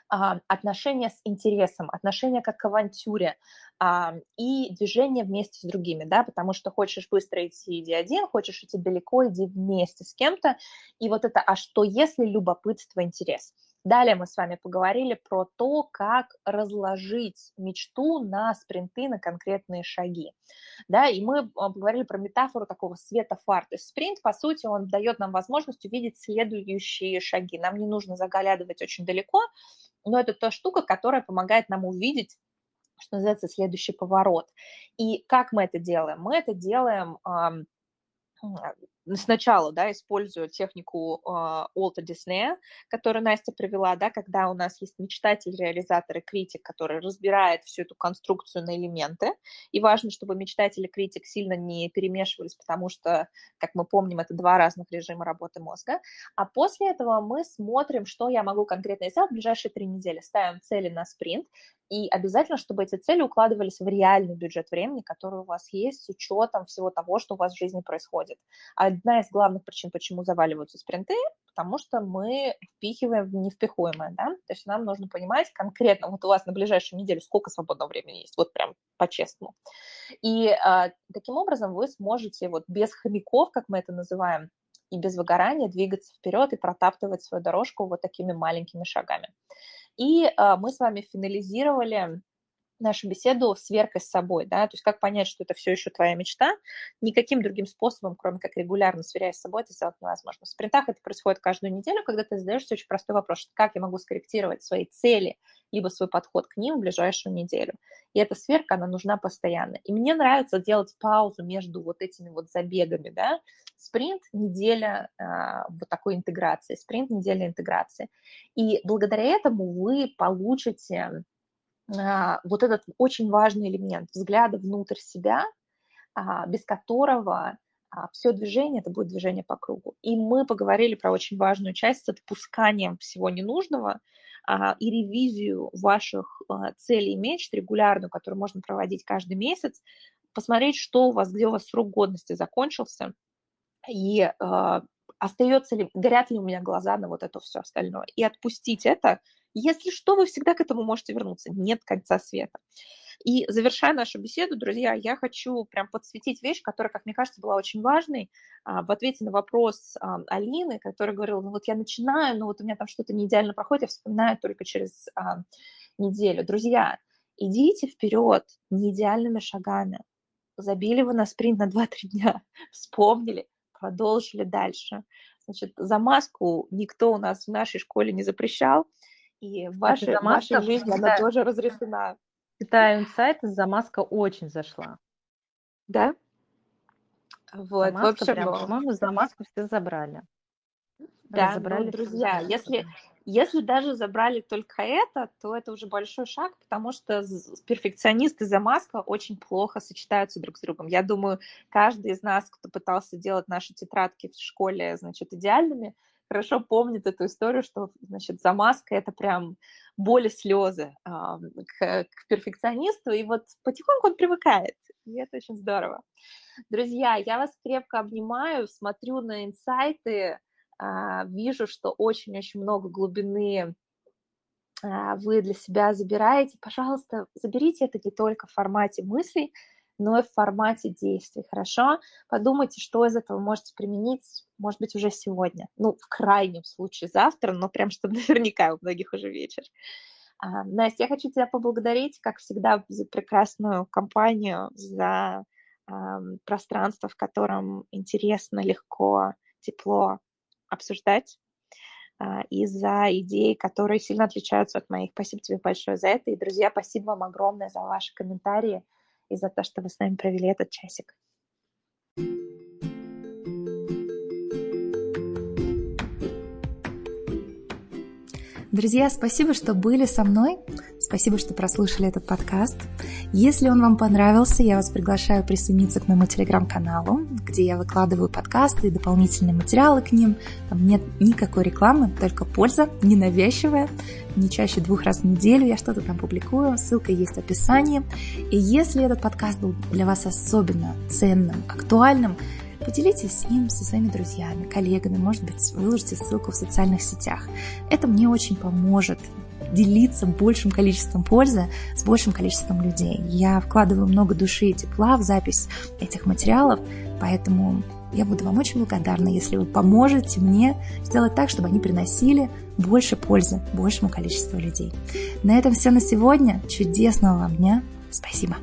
а, отношения с интересом, отношения как к авантюре а, и движение вместе с другими, да, потому что хочешь быстро идти, иди один, хочешь идти далеко, иди вместе с кем-то. И вот это «а что если любопытство, интерес?» – Далее мы с вами поговорили про то, как разложить мечту на спринты, на конкретные шаги. Да, и мы а, поговорили про метафору такого света фар. То есть спринт, по сути, он дает нам возможность увидеть следующие шаги. Нам не нужно заглядывать очень далеко, но это та штука, которая помогает нам увидеть что называется, следующий поворот. И как мы это делаем? Мы это делаем сначала, да, использую технику э, Уолта Диснея, которую Настя привела, да, когда у нас есть мечтатель, реализатор и критик, который разбирает всю эту конструкцию на элементы, и важно, чтобы мечтатель и критик сильно не перемешивались, потому что, как мы помним, это два разных режима работы мозга, а после этого мы смотрим, что я могу конкретно сделать в ближайшие три недели, ставим цели на спринт, и обязательно, чтобы эти цели укладывались в реальный бюджет времени, который у вас есть, с учетом всего того, что у вас в жизни происходит. Одна из главных причин, почему заваливаются спринты, потому что мы впихиваем в невпихуемое, да, то есть нам нужно понимать конкретно, вот у вас на ближайшую неделю сколько свободного времени есть, вот прям по-честному. И а, таким образом вы сможете вот без хомяков, как мы это называем, и без выгорания двигаться вперед и протаптывать свою дорожку вот такими маленькими шагами. И а, мы с вами финализировали нашу беседу сверкой с собой, да, то есть как понять, что это все еще твоя мечта, никаким другим способом, кроме как регулярно сверяясь с собой, это сделать невозможно. В спринтах это происходит каждую неделю, когда ты задаешься очень простой вопрос, как я могу скорректировать свои цели, либо свой подход к ним в ближайшую неделю. И эта сверка, она нужна постоянно. И мне нравится делать паузу между вот этими вот забегами, да, спринт, неделя э, вот такой интеграции, спринт, неделя интеграции. И благодаря этому вы получите вот этот очень важный элемент взгляда внутрь себя, э, без которого а все движение это будет движение по кругу. И мы поговорили про очень важную часть с отпусканием всего ненужного, а, и ревизию ваших а, целей и мечт регулярную, которую можно проводить каждый месяц, посмотреть, что у вас, где у вас срок годности закончился, и остается ли, горят ли у меня глаза на вот это все остальное, и отпустить это. Если что, вы всегда к этому можете вернуться, нет конца света. И завершая нашу беседу, друзья, я хочу прям подсветить вещь, которая, как мне кажется, была очень важной а, в ответе на вопрос Алины, которая говорила, ну вот я начинаю, но вот у меня там что-то не идеально проходит, я вспоминаю только через неделю. Друзья, идите вперед не идеальными шагами. Забили вы на спринт на 2-3 дня, вспомнили, продолжили дальше. Значит, замазку никто у нас в нашей школе не запрещал, и в вашей, в вашей жизни она тоже разрешена. Читаю инсайт, замазка очень зашла. Да? Вот, в общем, прям, по-моему, замазку все забрали. Да, забрали ну, друзья, если, если даже забрали только это, то это уже большой шаг, потому что перфекционист и замазка очень плохо сочетаются друг с другом. Я думаю, каждый из нас, кто пытался делать наши тетрадки в школе, значит, идеальными, хорошо помнит эту историю, что, значит, замазка — это прям боль и слезы э, к, к перфекционисту, и вот потихоньку он привыкает, и это очень здорово. Друзья, я вас крепко обнимаю, смотрю на инсайты, э, вижу, что очень-очень много глубины э, вы для себя забираете. Пожалуйста, заберите это не только в формате мыслей, но и в формате действий, хорошо? Подумайте, что из этого можете применить, может быть, уже сегодня. Ну, в крайнем случае завтра, но прям чтобы наверняка у многих уже вечер. А, Настя, я хочу тебя поблагодарить, как всегда, за прекрасную компанию, за а, пространство, в котором интересно, легко, тепло обсуждать а, и за идеи, которые сильно отличаются от моих. Спасибо тебе большое за это. И, друзья, спасибо вам огромное за ваши комментарии и за то, что вы с нами провели этот часик. Друзья, спасибо, что были со мной. Спасибо, что прослушали этот подкаст. Если он вам понравился, я вас приглашаю присоединиться к моему телеграм-каналу, где я выкладываю подкасты и дополнительные материалы к ним. Там нет никакой рекламы, только польза, ненавязчивая. Не чаще двух раз в неделю я что-то там публикую, ссылка есть в описании. И если этот подкаст был для вас особенно ценным, актуальным, Поделитесь им со своими друзьями, коллегами, может быть, выложите ссылку в социальных сетях. Это мне очень поможет делиться большим количеством пользы с большим количеством людей. Я вкладываю много души и тепла в запись этих материалов, поэтому я буду вам очень благодарна, если вы поможете мне сделать так, чтобы они приносили больше пользы большему количеству людей. На этом все на сегодня. Чудесного вам дня. Спасибо.